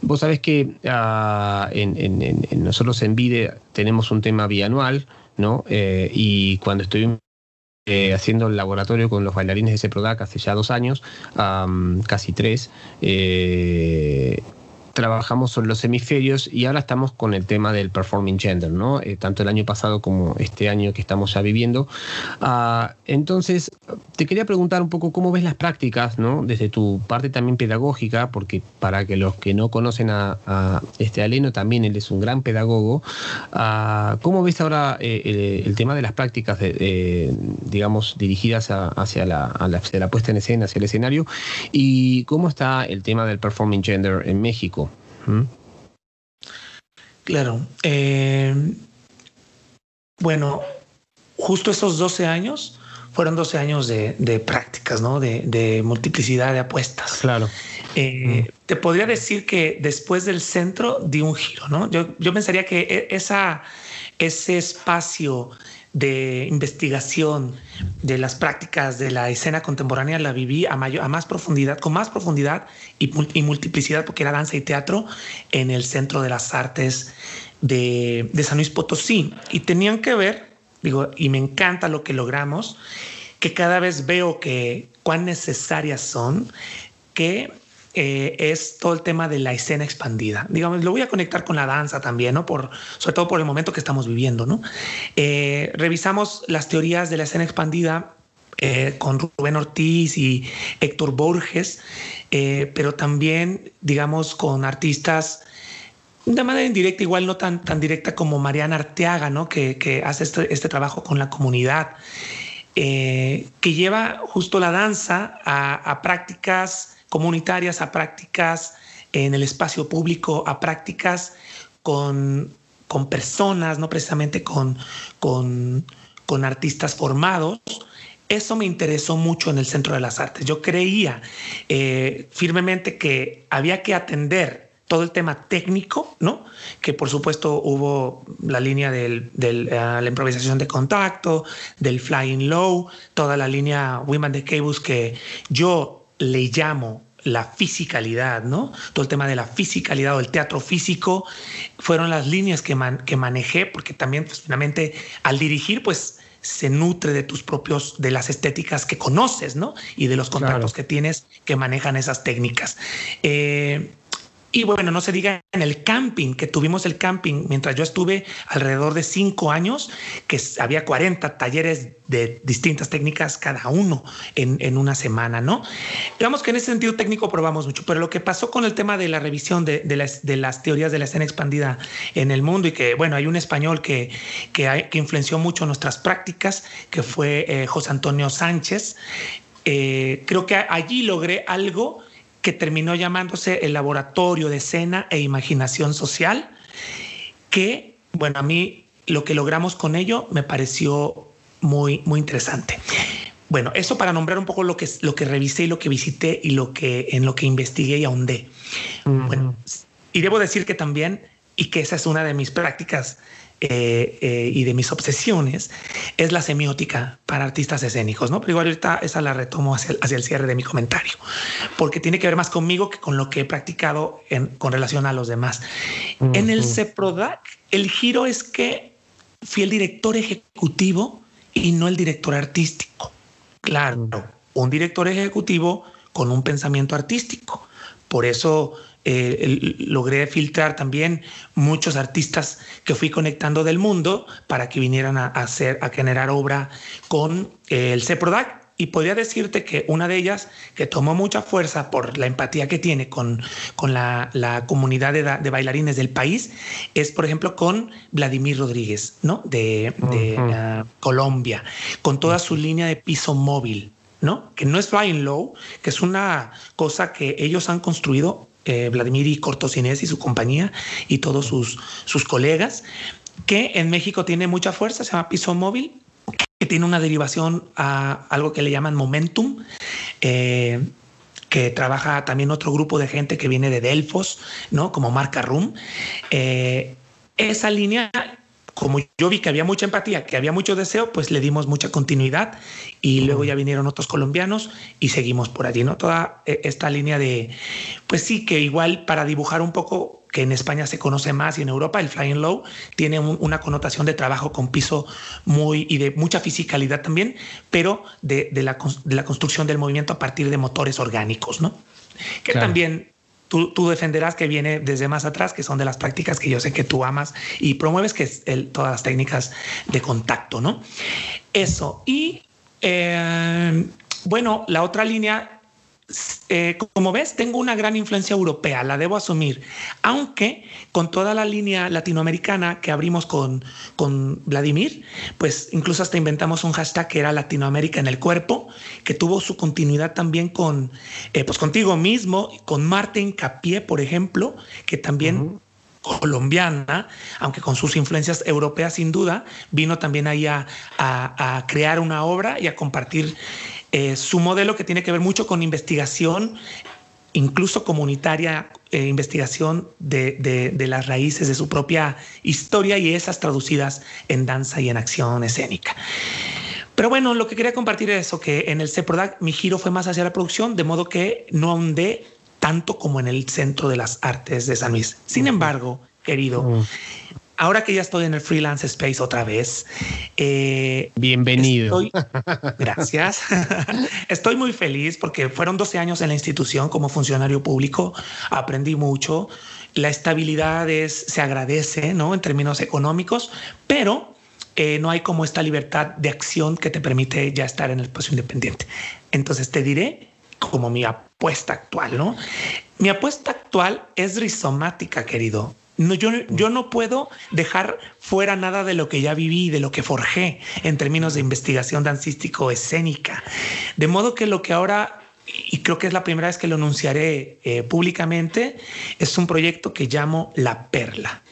vos sabés que en, nosotros en VIDE tenemos un tema bianual, ¿no? Eh, y cuando estuvimos eh, haciendo el laboratorio con los bailarines de CEPRODAC hace ya dos años, casi tres, eh, trabajamos sobre los hemisferios y ahora estamos con el tema del performing gender, ¿no? Eh, tanto el año pasado como este año que estamos ya viviendo. Uh, entonces, te quería preguntar un poco cómo ves las prácticas, ¿no? Desde tu parte también pedagógica, porque para que los que no conocen a, este Aleno, también él es un gran pedagogo. Uh, ¿Cómo ves ahora eh, el, tema de las prácticas, digamos, dirigidas hacia la puesta en escena, hacia el escenario? ¿Y cómo está el tema del performing gender en México? ¿Mm? Claro. Eh, bueno, justo esos 12 años fueron 12 años de, de prácticas, ¿no? De, de, multiplicidad de apuestas. Claro. Eh, mm. Te podría decir que después del centro di un giro, ¿no? Yo, yo pensaría que esa, ese espacio de investigación de las prácticas de la escena contemporánea la viví a, mayor, a más profundidad, con más profundidad y, y, multiplicidad, porque era danza y teatro en el Centro de las Artes de, de San Luis Potosí. Y tenían que ver, digo, y me encanta lo que logramos, que cada vez veo que cuán necesarias son, que eh, es todo el tema de la escena expandida. Digamos, lo voy a conectar con la danza también, ¿no? Por, sobre todo por el momento que estamos viviendo, ¿no? Eh, revisamos las teorías de la escena expandida eh, con Rubén Ortiz y Héctor Borges, eh, pero también, digamos, con artistas de manera indirecta, igual no tan, tan directa como Mariana Arteaga, ¿no? que, hace este, este, trabajo con la comunidad, que lleva justo la danza a prácticas comunitarias, a prácticas en el espacio público, a prácticas con, con personas, no precisamente con, con, con artistas formados. Eso me interesó mucho en el Centro de las Artes. Yo creía eh, firmemente que había que atender todo el tema técnico, ¿no? Que por supuesto hubo la línea de del, uh, la improvisación de contacto, del flying low, toda la línea Women de Cables que yo le llamo la fisicalidad, ¿no? Todo el tema de la fisicalidad o el teatro físico fueron las líneas que, man, que manejé, porque también, pues, finalmente, al dirigir, pues se nutre de tus propios, de las estéticas que conoces, ¿no? Y de los contactos claro. que tienes que manejan esas técnicas. Eh, y bueno, no se diga en el camping, que tuvimos el camping mientras yo estuve alrededor de cinco años, que había 40 talleres de distintas técnicas cada uno en, en, una semana, ¿no? Digamos que en ese sentido técnico probamos mucho, pero lo que pasó con el tema de la revisión de, de, las, teorías de la escena expandida en el mundo y que, bueno, hay un español que, que, que influenció mucho nuestras prácticas, que fue eh, José Antonio Sánchez. Eh, creo que allí logré algo que terminó llamándose el Laboratorio de Escena e Imaginación Social, que, bueno, a mí lo que logramos con ello me pareció muy, muy interesante. Bueno, eso para nombrar un poco lo que, lo que revisé y lo que visité y lo que, en lo que investigué y ahondé. Uh -huh. Bueno, y debo decir que también, y que esa es una de mis prácticas eh, eh, y de mis obsesiones es la semiótica para artistas escénicos, ¿no? Pero igual ahorita esa la retomo hacia el, hacia el, cierre de mi comentario, porque tiene que ver más conmigo que con lo que he practicado en, con relación a los demás. Uh -huh. En el CEPRODAC, el giro es que fui el director ejecutivo y no el director artístico. Claro, un director ejecutivo con un pensamiento artístico. Por eso eh, logré filtrar también muchos artistas que fui conectando del mundo para que vinieran a, hacer, a generar obra con eh, el CEPRODAC. Y podría decirte que una de ellas, que tomó mucha fuerza por la empatía que tiene con, con la, la comunidad de, de, bailarines del país, es, por ejemplo, con Vladimir Rodríguez, ¿no? De, de uh -huh. uh, Colombia, con toda su línea de piso móvil, ¿no? Que no es flying low, que es una cosa que ellos han construido eh, Vladimir Cortosinés y su compañía y todos sus, sus colegas, que en México tiene mucha fuerza, se llama Piso Móvil, que tiene una derivación a algo que le llaman Momentum. Eh, que trabaja también otro grupo de gente que viene de Delfos, ¿no? Como Marca Room. Eh, esa línea como yo vi que había mucha empatía, que había mucho deseo, pues le dimos mucha continuidad y luego ya vinieron otros colombianos y seguimos por allí, ¿no? Toda eh, esta línea de, pues sí, que igual para dibujar un poco que en España se conoce más y en Europa el flying low tiene una connotación de trabajo con piso muy y de mucha fisicalidad también, pero de, la, construcción del movimiento a partir de motores orgánicos, ¿no? Que también Tú, defenderás que viene desde más atrás, que son de las prácticas que yo sé que tú amas y promueves, que es todas las técnicas de contacto, ¿no? Eso. Y eh, bueno, la otra línea eh, como ves, tengo una gran influencia europea, la debo asumir, aunque con toda la línea latinoamericana que abrimos con, con Vladimir, pues incluso hasta inventamos un hashtag que era Latinoamérica en el cuerpo, que tuvo su continuidad también con, eh, pues contigo mismo, con Martín Capié, por ejemplo, que también... colombiana, aunque con sus influencias europeas sin duda, vino también ahí a, a crear una obra y a compartir eh, su modelo que tiene que ver mucho con investigación, incluso comunitaria, eh, investigación de, las raíces de su propia historia y esas traducidas en danza y en acción escénica. Pero bueno, lo que quería compartir es eso, que en el CEPRODAC mi giro fue más hacia la producción, de modo que no ahondé tanto como en el Centro de las Artes de San Luis. Sin embargo, querido, ahora que ya estoy en el freelance space otra vez. Eh, Bienvenido. [LAUGHS] gracias. [LAUGHS] estoy muy feliz porque fueron 12 años en la institución como funcionario público. Aprendí mucho. La estabilidad es, se agradece, ¿no? En términos económicos, pero eh, no hay como esta libertad de acción que te permite ya estar en el espacio independiente. Entonces te diré como mi apuesta actual, ¿no? Mi apuesta actual es rizomática, querido no, yo, yo no puedo dejar fuera nada de lo que ya viví, de lo que forjé en términos de investigación dancístico-escénica. De modo que lo que ahora, y creo que es la primera vez que lo anunciaré eh, públicamente, es un proyecto que llamo La Perla.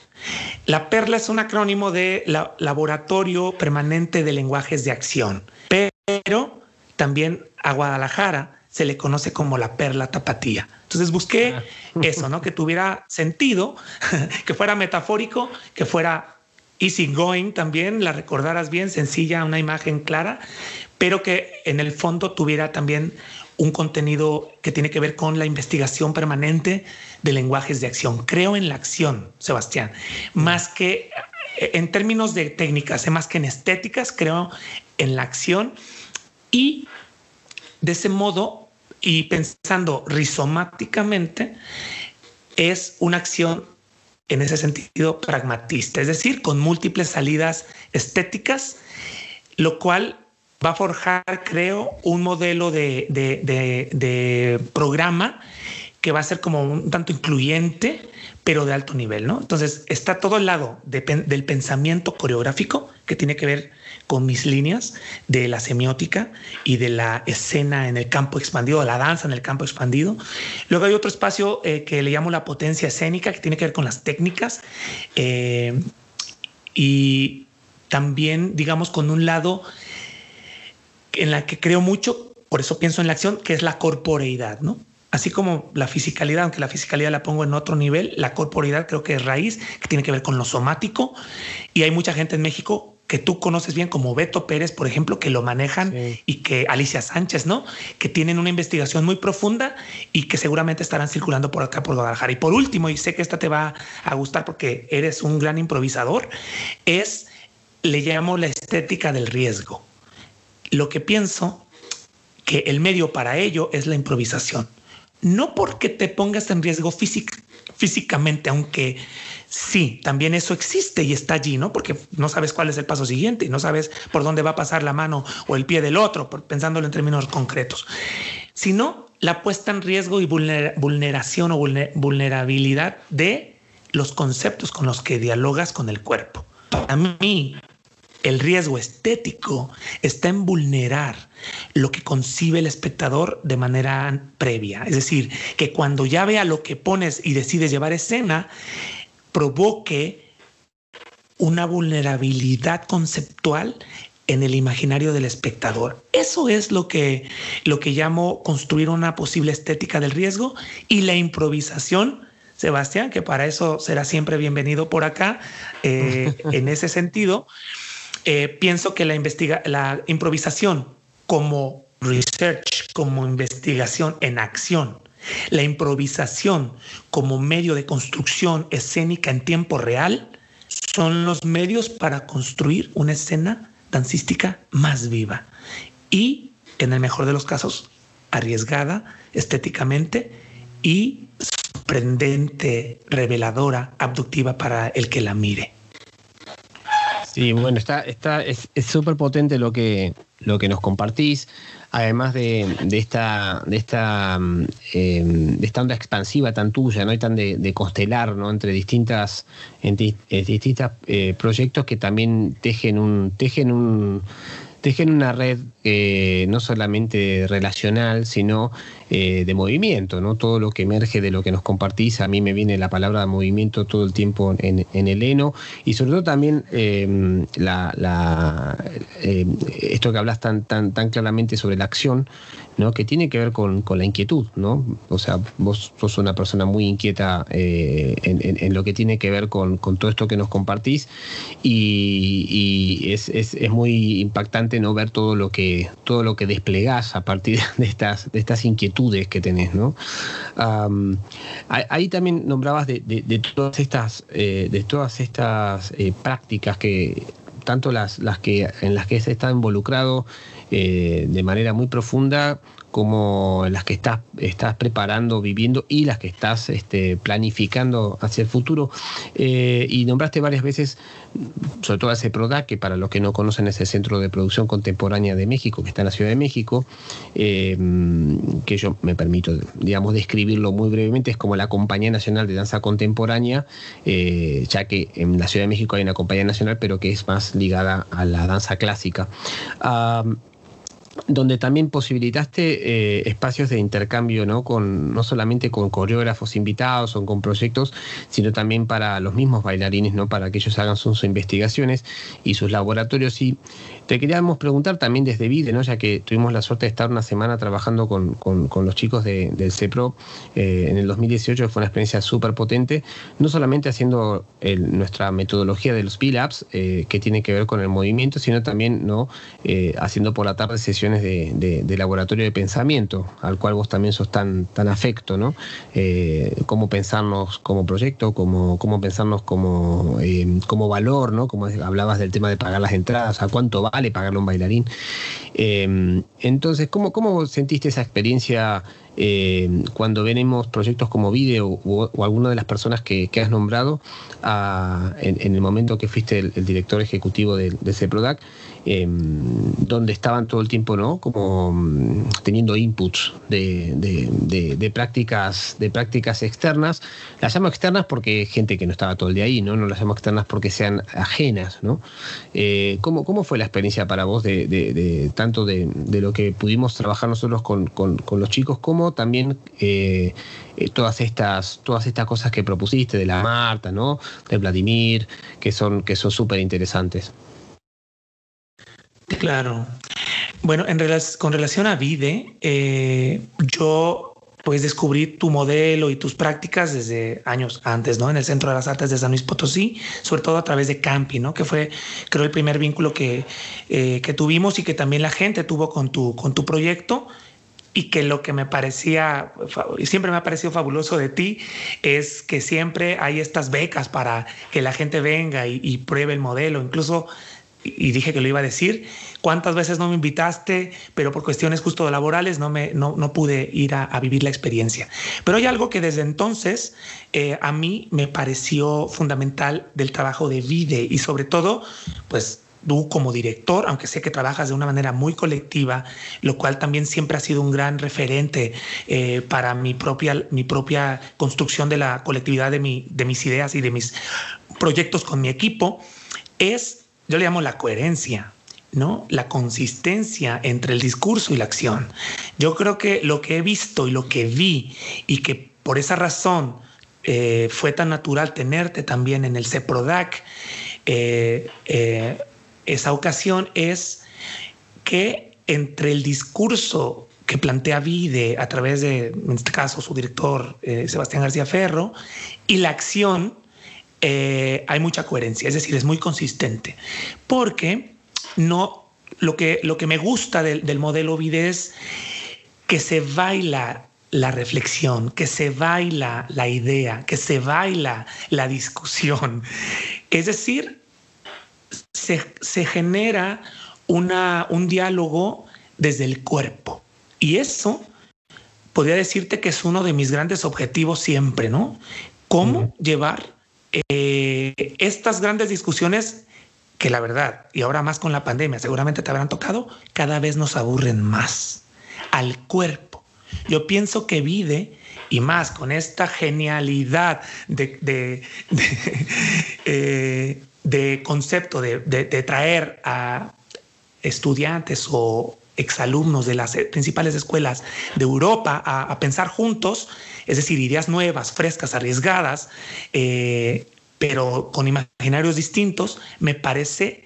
La Perla es un acrónimo de Laboratorio Permanente de Lenguajes de Acción, pero también a Guadalajara se le conoce como la perla tapatía. Entonces busqué ah. [LAUGHS] eso, ¿no? Que tuviera sentido, [LAUGHS] que fuera metafórico, que fuera easy going también, la recordaras bien, sencilla, una imagen clara, pero que en el fondo tuviera también un contenido que tiene que ver con la investigación permanente de lenguajes de acción. Creo en la acción, Sebastián, más que en términos de técnicas, más que en estéticas, creo en la acción y de ese modo y pensando rizomáticamente, es una acción en ese sentido pragmatista, es decir, con múltiples salidas estéticas, lo cual va a forjar, creo, un modelo de, de programa que va a ser como un tanto incluyente, pero de alto nivel, ¿no? Entonces está todo el lado del pensamiento coreográfico que tiene que ver con mis líneas de la semiótica y de la escena en el campo expandido, la danza en el campo expandido. Luego hay otro espacio eh, que le llamo la potencia escénica, que tiene que ver con las técnicas eh, y también, digamos, con un lado en la que creo mucho, por eso pienso en la acción, que es la corporeidad, ¿no? Así como la fisicalidad, aunque la fisicalidad la pongo en otro nivel, la corporeidad creo que es raíz, que tiene que ver con lo somático. Y hay mucha gente en México que tú conoces bien, como Beto Pérez, por ejemplo, que lo manejan y que Alicia Sánchez, ¿no? Que tienen una investigación muy profunda y que seguramente estarán circulando por acá, por Guadalajara. Y por último, y sé que esta te va a gustar porque eres un gran improvisador, es, le llamo la estética del riesgo. Lo que pienso que el medio para ello es la improvisación. No porque te pongas en riesgo físicamente, aunque Sí, también eso existe y está allí, ¿no? Porque no sabes cuál es el paso siguiente y no sabes por dónde va a pasar la mano o el pie del otro, pensándolo en términos concretos. Sino la puesta en riesgo y vulneración o vulnerabilidad de los conceptos con los que dialogas con el cuerpo. A mí, el riesgo estético está en vulnerar lo que concibe el espectador de manera previa. Es decir, que cuando ya vea lo que pones y decides llevar escena, provoque una vulnerabilidad conceptual en el imaginario del espectador. Eso es lo que, lo que llamo construir una posible estética del riesgo y la improvisación. Sebastián, que para eso será siempre bienvenido por acá, eh, [LAUGHS] en ese sentido, eh, pienso que la, investiga la improvisación como research, como investigación en acción, la improvisación como medio de construcción escénica en tiempo real, son los medios para construir una escena dancística más viva y, en el mejor de los casos, arriesgada estéticamente y sorprendente, reveladora, abductiva para el que la mire. Sí, bueno, está, está, es súper potente lo que, lo que nos compartís, además de, esta, de esta, mm, em, de esta onda expansiva tan tuya, ¿no? Y tan de, constelar, ¿no? Entre distintas, eh, distintos eh, proyectos que también tejen un, tejen un tejen una red eh, no solamente relacional, sino eh, de movimiento, ¿no? Todo lo que emerge de lo que nos compartís, a mí me viene la palabra movimiento todo el tiempo en, el heno, y sobre todo también eh, la, esto que hablas tan, tan, tan claramente sobre la acción, ¿no? que tiene que ver con, la inquietud, ¿no? O sea, vos sos una persona muy inquieta eh, en, lo que tiene que ver con, todo esto que nos compartís y, es, muy impactante no ver todo lo que todo lo que desplegás a partir [LAUGHS] de estas, de estas inquietudes que tenés, ¿no? ahí también nombrabas de, todas estas, eh, de todas estas eh, prácticas que tanto las, las que en las que se está involucrado eh, de manera muy profunda como las que estás, estás preparando, viviendo y las que estás este, planificando hacia el futuro. Eh, y nombraste varias veces, sobre todo ese PRODAC, que para los que no conocen es el Centro de Producción Contemporánea de México, que está en la Ciudad de México, eh, que yo me permito, digamos, describirlo muy brevemente, es como la Compañía Nacional de Danza Contemporánea, ya que en la Ciudad de México hay una compañía nacional, pero que es más ligada a la danza clásica. Ah, donde también posibilitaste eh, espacios de intercambio, ¿no? Con, no solamente con coreógrafos invitados o con proyectos, sino también para los mismos bailarines, ¿no? Para que ellos hagan sus investigaciones y sus laboratorios. Y te queríamos preguntar también desde VIDE, ¿no? ya que tuvimos la suerte de estar una semana trabajando con, los chicos del CEPRO eh, en el 2018, fue una experiencia súper potente, no solamente haciendo nuestra metodología de los B-Labs, eh, que tiene que ver con el movimiento, sino también ¿no? Eh, haciendo por la tarde sesiones de, laboratorio de pensamiento, al cual vos también sos tan, tan afecto, ¿no? cómo pensarnos como proyecto, cómo, cómo pensarnos como, como valor, ¿no? Como hablabas del tema de pagar las entradas, a cuánto va vale pagarle un bailarín. Eh, entonces, ¿cómo, ¿cómo sentiste esa experiencia eh, cuando venimos proyectos como Video o, alguna de las personas que, has nombrado en, el momento que fuiste el, director ejecutivo de, CEPRODAC? Em, donde estaban todo el tiempo, ¿no? Como mm, teniendo inputs de, prácticas, de prácticas externas. Las llamo externas porque gente que no estaba todo el día ahí, ¿no? No las llamo externas porque sean ajenas, ¿no? Eh, ¿cómo, fue la experiencia para vos de, tanto de, lo que pudimos trabajar nosotros con, los chicos, como también eh, eh, todas estas, todas estas cosas que propusiste de la Marta, ¿no? De Vladimir, que son que son súper interesantes. Claro. Bueno, en con relación a Vide, eh, yo pues descubrí tu modelo y tus prácticas desde años antes, ¿no? En el Centro de las Artes de San Luis Potosí, sobre todo a través de Campi, ¿no? Que fue, creo, el primer vínculo que, que tuvimos y que también la gente tuvo con tu, con tu proyecto y que lo que me parecía, y siempre me ha parecido fabuloso de ti, es que siempre hay estas becas para que la gente venga y, pruebe el modelo. Incluso y dije que lo iba a decir. ¿Cuántas veces no me invitaste, pero por cuestiones justo laborales no, me, no, no pude ir a, vivir la experiencia? Pero hay algo que desde entonces eh, a mí me pareció fundamental del trabajo de Vide y sobre todo, pues tú como director, aunque sé que trabajas de una manera muy colectiva, lo cual también siempre ha sido un gran referente eh, para mi propia, mi propia construcción de la colectividad de, mi, de mis ideas y de mis proyectos con mi equipo, es yo le llamo la coherencia. ¿no? La consistencia entre el discurso y la acción. Yo creo que lo que he visto y lo que vi y que por esa razón eh, fue tan natural tenerte también en el CEPRODAC, eh, esa ocasión es que entre el discurso que plantea Vide a través de, en este caso, su director Sebastián García Ferro, y la acción, hay mucha coherencia, es decir, es muy consistente, porque no, lo que, lo que me gusta del, del modelo Vide es que se baila la reflexión, que se baila la idea, que se baila la discusión. Es decir, se, genera una, un diálogo desde el cuerpo. Y eso podría decirte que es uno de mis grandes objetivos siempre, ¿no? Cómo llevar eh, estas grandes discusiones que la verdad, y ahora más con la pandemia, seguramente te habrán tocado, cada vez nos aburren más al cuerpo yo pienso que Vide, y más con esta genialidad de, de, [LAUGHS] eh, concepto de, traer a estudiantes o exalumnos de las principales escuelas de Europa a, pensar juntos, es decir, ideas nuevas, frescas, arriesgadas, eh, pero con imaginarios distintos, me parece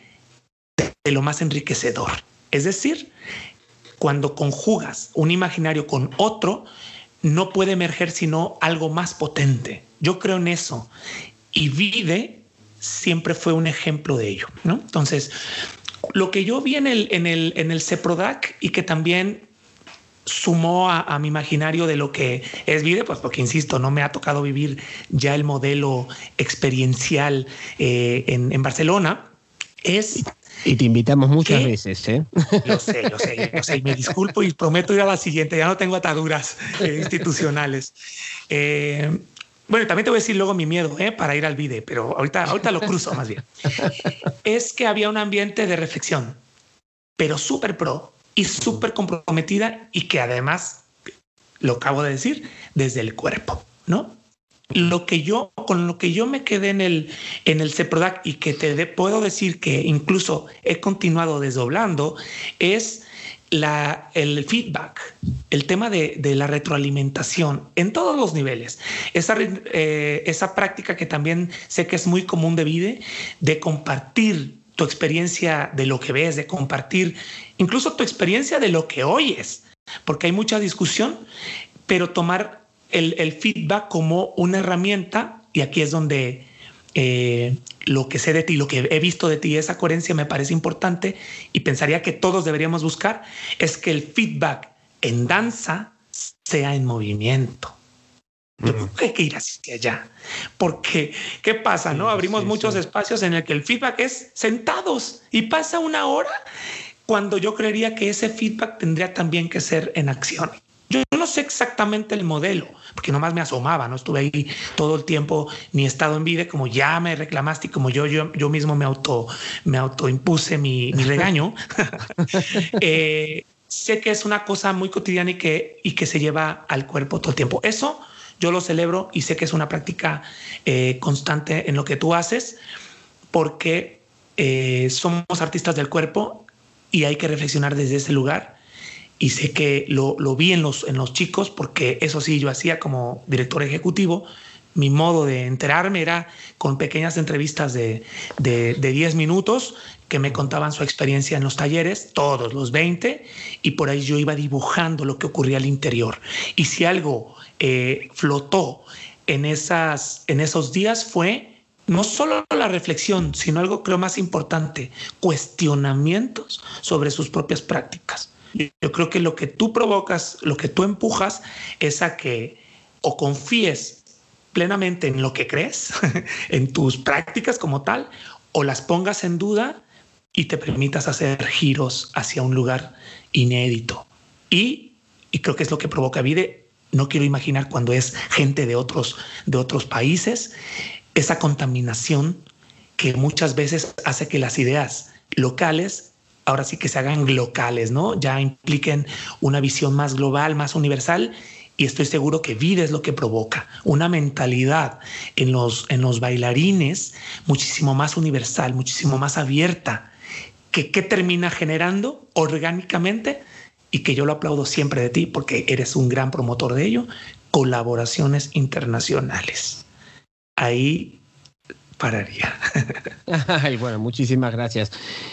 de lo más enriquecedor. Es decir, cuando conjugas un imaginario con otro, no puede emerger sino algo más potente. Yo creo en eso. Y Vide siempre fue un ejemplo de ello. ¿no? Entonces, lo que yo vi en el, en el, en el CEPRODAC y que también sumó a, mi imaginario de lo que es Vide, pues porque insisto, no me ha tocado vivir ya el modelo experiencial eh, en, en Barcelona, es y te invitamos muchas veces, ¿eh? Lo sé, lo sé, lo sé. Me disculpo y prometo ir a la siguiente. Ya no tengo ataduras eh, institucionales. Eh, bueno, también te voy a decir luego mi miedo ¿eh? para ir al vide, pero ahorita, ahorita lo cruzo más bien. [LAUGHS] Es que había un ambiente de reflexión, pero súper pro y súper comprometida y que además, lo acabo de decir, desde el cuerpo, ¿no? lo que yo, con lo que yo me quedé en el, en el CEPRODAC y que te puedo decir que incluso he continuado desdoblando, es la, el feedback, el tema de, de, la retroalimentación en todos los niveles. Esa, eh, esa práctica que también sé que es muy común de vida, de compartir tu experiencia de lo que ves, de compartir incluso tu experiencia de lo que oyes, porque hay mucha discusión, pero tomar el, feedback como una herramienta, y aquí es donde eh, lo que sé de ti, lo que he visto de ti, esa coherencia me parece importante y pensaría que todos deberíamos buscar, es que el feedback en danza sea en movimiento. Yo hay que ir hacia allá. Porque, ¿qué pasa? no Abrimos muchos espacios en el que el feedback es sentados y pasa una hora cuando yo creería que ese feedback tendría también que ser en acción. Sé exactamente el modelo, porque nomás me asomaba, no estuve ahí todo el tiempo ni he estado en vida, como ya me reclamaste y como yo, yo, yo mismo me auto, me autoimpuse mi, mi regaño. [LAUGHS] Eh, sé que es una cosa muy cotidiana y que, y que se lleva al cuerpo todo el tiempo. Eso yo lo celebro y sé que es una práctica eh, constante en lo que tú haces, porque eh, somos artistas del cuerpo y hay que reflexionar desde ese lugar y sé que lo, lo, vi en los, en los chicos, porque eso sí, yo hacía como director ejecutivo, mi modo de enterarme era con pequeñas entrevistas de, de, 10 minutos que me contaban su experiencia en los talleres, todos los 20, y por ahí yo iba dibujando lo que ocurría al interior. Y si algo eh, flotó en, esas, en esos días fue no solo la reflexión, sino algo creo más importante, cuestionamientos sobre sus propias prácticas. Yo creo que lo que tú provocas, lo que tú empujas es a que o confíes plenamente en lo que crees, [LAUGHS] en tus prácticas como tal, o las pongas en duda y te permitas hacer giros hacia un lugar inédito. Y, creo que es lo que provoca Vide. No quiero imaginar cuando es gente de otros, de otros países, esa contaminación que muchas veces hace que las ideas locales ahora sí que se hagan locales, ¿no? Ya impliquen una visión más global, más universal. Y estoy seguro que vida es lo que provoca una mentalidad en los, en los bailarines muchísimo más universal, muchísimo más abierta, que qué termina generando orgánicamente y que yo lo aplaudo siempre de ti porque eres un gran promotor de ello, colaboraciones internacionales. Ahí pararía. [LAUGHS] Ay, bueno, muchísimas gracias.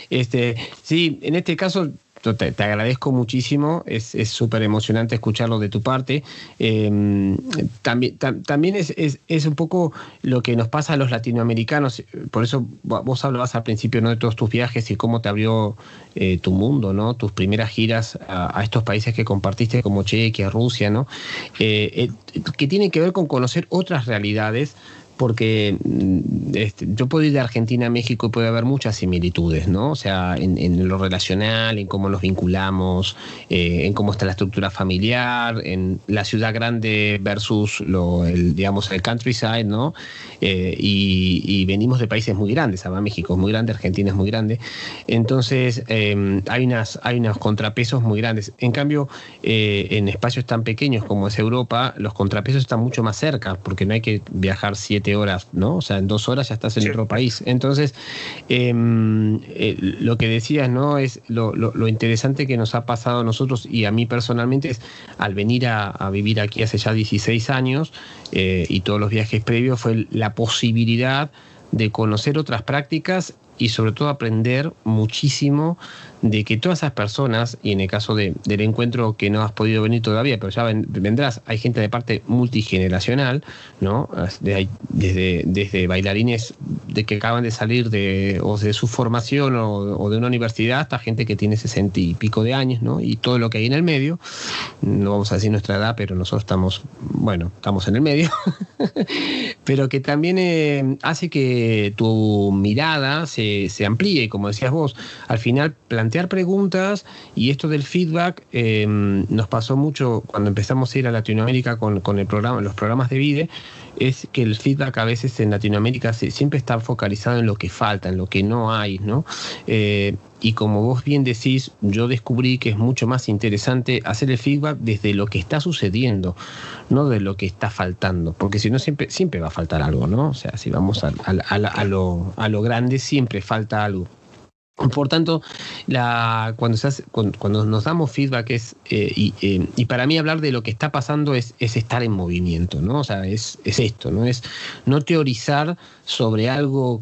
Este, sí, en este caso te, agradezco muchísimo, es súper emocionante escucharlo de tu parte. Em, también también es, un poco lo que nos pasa a los latinoamericanos, por eso vos hablabas al principio ¿no? de todos tus viajes y cómo te abrió eh, tu mundo, ¿no? tus primeras giras a, estos países que compartiste como Chequia, Rusia, ¿no? Eh, eh, que tienen que ver con conocer otras realidades porque mm, este, yo puedo ir de Argentina a México y puede haber muchas similitudes, ¿no? O sea, en, lo relacional, en cómo nos vinculamos, eh, en cómo está la estructura familiar, en la ciudad grande versus lo, el, digamos, el countryside, ¿no? Eh, y, venimos de países muy grandes, además México es muy grande, Argentina es muy grande, entonces em, hay, unas, hay unos contrapesos muy grandes. En cambio, eh, en espacios tan pequeños como es Europa, los contrapesos están mucho más cerca, porque no hay que viajar siete horas, ¿no? O sea, en dos horas ya estás en otro país. Entonces, em, eh, lo que decías, ¿no? Es lo, interesante que nos ha pasado a nosotros y a mí personalmente es al venir a, vivir aquí hace ya 16 años eh, y todos los viajes previos fue la posibilidad de conocer otras prácticas y sobre todo aprender muchísimo de que todas esas personas, y en el caso de, del encuentro que no has podido venir todavía, pero ya vendrás, hay gente de parte multigeneracional, ¿no? desde, desde bailarines de que acaban de salir de, o de su formación o, de una universidad hasta gente que tiene sesenta y pico de años, ¿no? Y todo lo que hay en el medio, no vamos a decir nuestra edad, pero nosotros estamos, bueno, estamos en el medio, [LAUGHS] pero que también eh, hace que tu mirada se, se amplíe, como decías vos, al final plantea preguntas y esto del feedback em, nos pasó mucho cuando empezamos a ir a Latinoamérica con, el programa, los programas de VIDE, es que el feedback a veces en Latinoamérica siempre está focalizado en lo que falta, en lo que no hay, ¿no? Eh, y como vos bien decís, yo descubrí que es mucho más interesante hacer el feedback desde lo que está sucediendo, no de lo que está faltando, porque si no siempre, siempre va a faltar algo, ¿no? O sea, si vamos a, lo, a lo grande, siempre falta algo. Por tanto, cuando, nos damos feedback es, eh, eh, y, para mí hablar de lo que está pasando es, es estar en movimiento, ¿no? O sea, es, es, esto, ¿no? Es no teorizar sobre algo,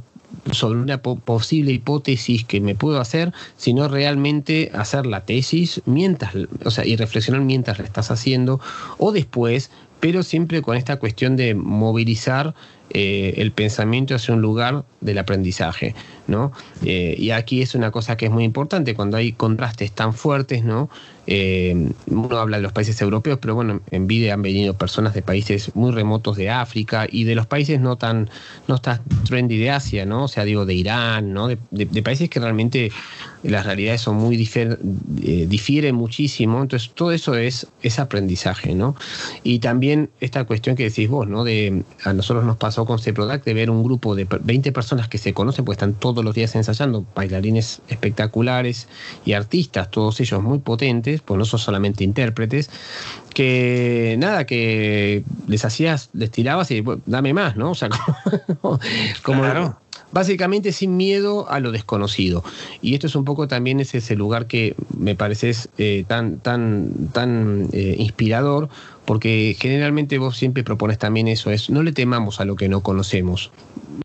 sobre una posible hipótesis que me puedo hacer, sino realmente hacer la tesis mientras, o sea, y reflexionar mientras la estás haciendo, o después, pero siempre con esta cuestión de movilizar eh, el pensamiento hacia un lugar del aprendizaje, ¿no? Eh, y aquí es una cosa que es muy importante, cuando hay contrastes tan fuertes, ¿no? Eh, uno habla de los países europeos, pero bueno, en vida han venido personas de países muy remotos de África y de los países no tan, no tan trendy de Asia, ¿no? O sea, digo, de Irán, ¿no? De, países que realmente las realidades son muy eh, difieren muchísimo. Entonces, todo eso es, es aprendizaje, ¿no? Y también esta cuestión que decís vos, ¿no? De, a nosotros nos pasó con C-Product de ver un grupo de 20 personas que se conocen, pues están todos los días ensayando, bailarines espectaculares y artistas, todos ellos muy potentes pues no son solamente intérpretes, que nada, que les hacías, les tirabas y dame más, ¿no? O sea, [LAUGHS] como, básicamente sin miedo a lo desconocido. Y esto es un poco también es ese lugar que me parece eh, tan, tan, tan eh, inspirador, porque generalmente vos siempre propones también eso, es no le temamos a lo que no conocemos.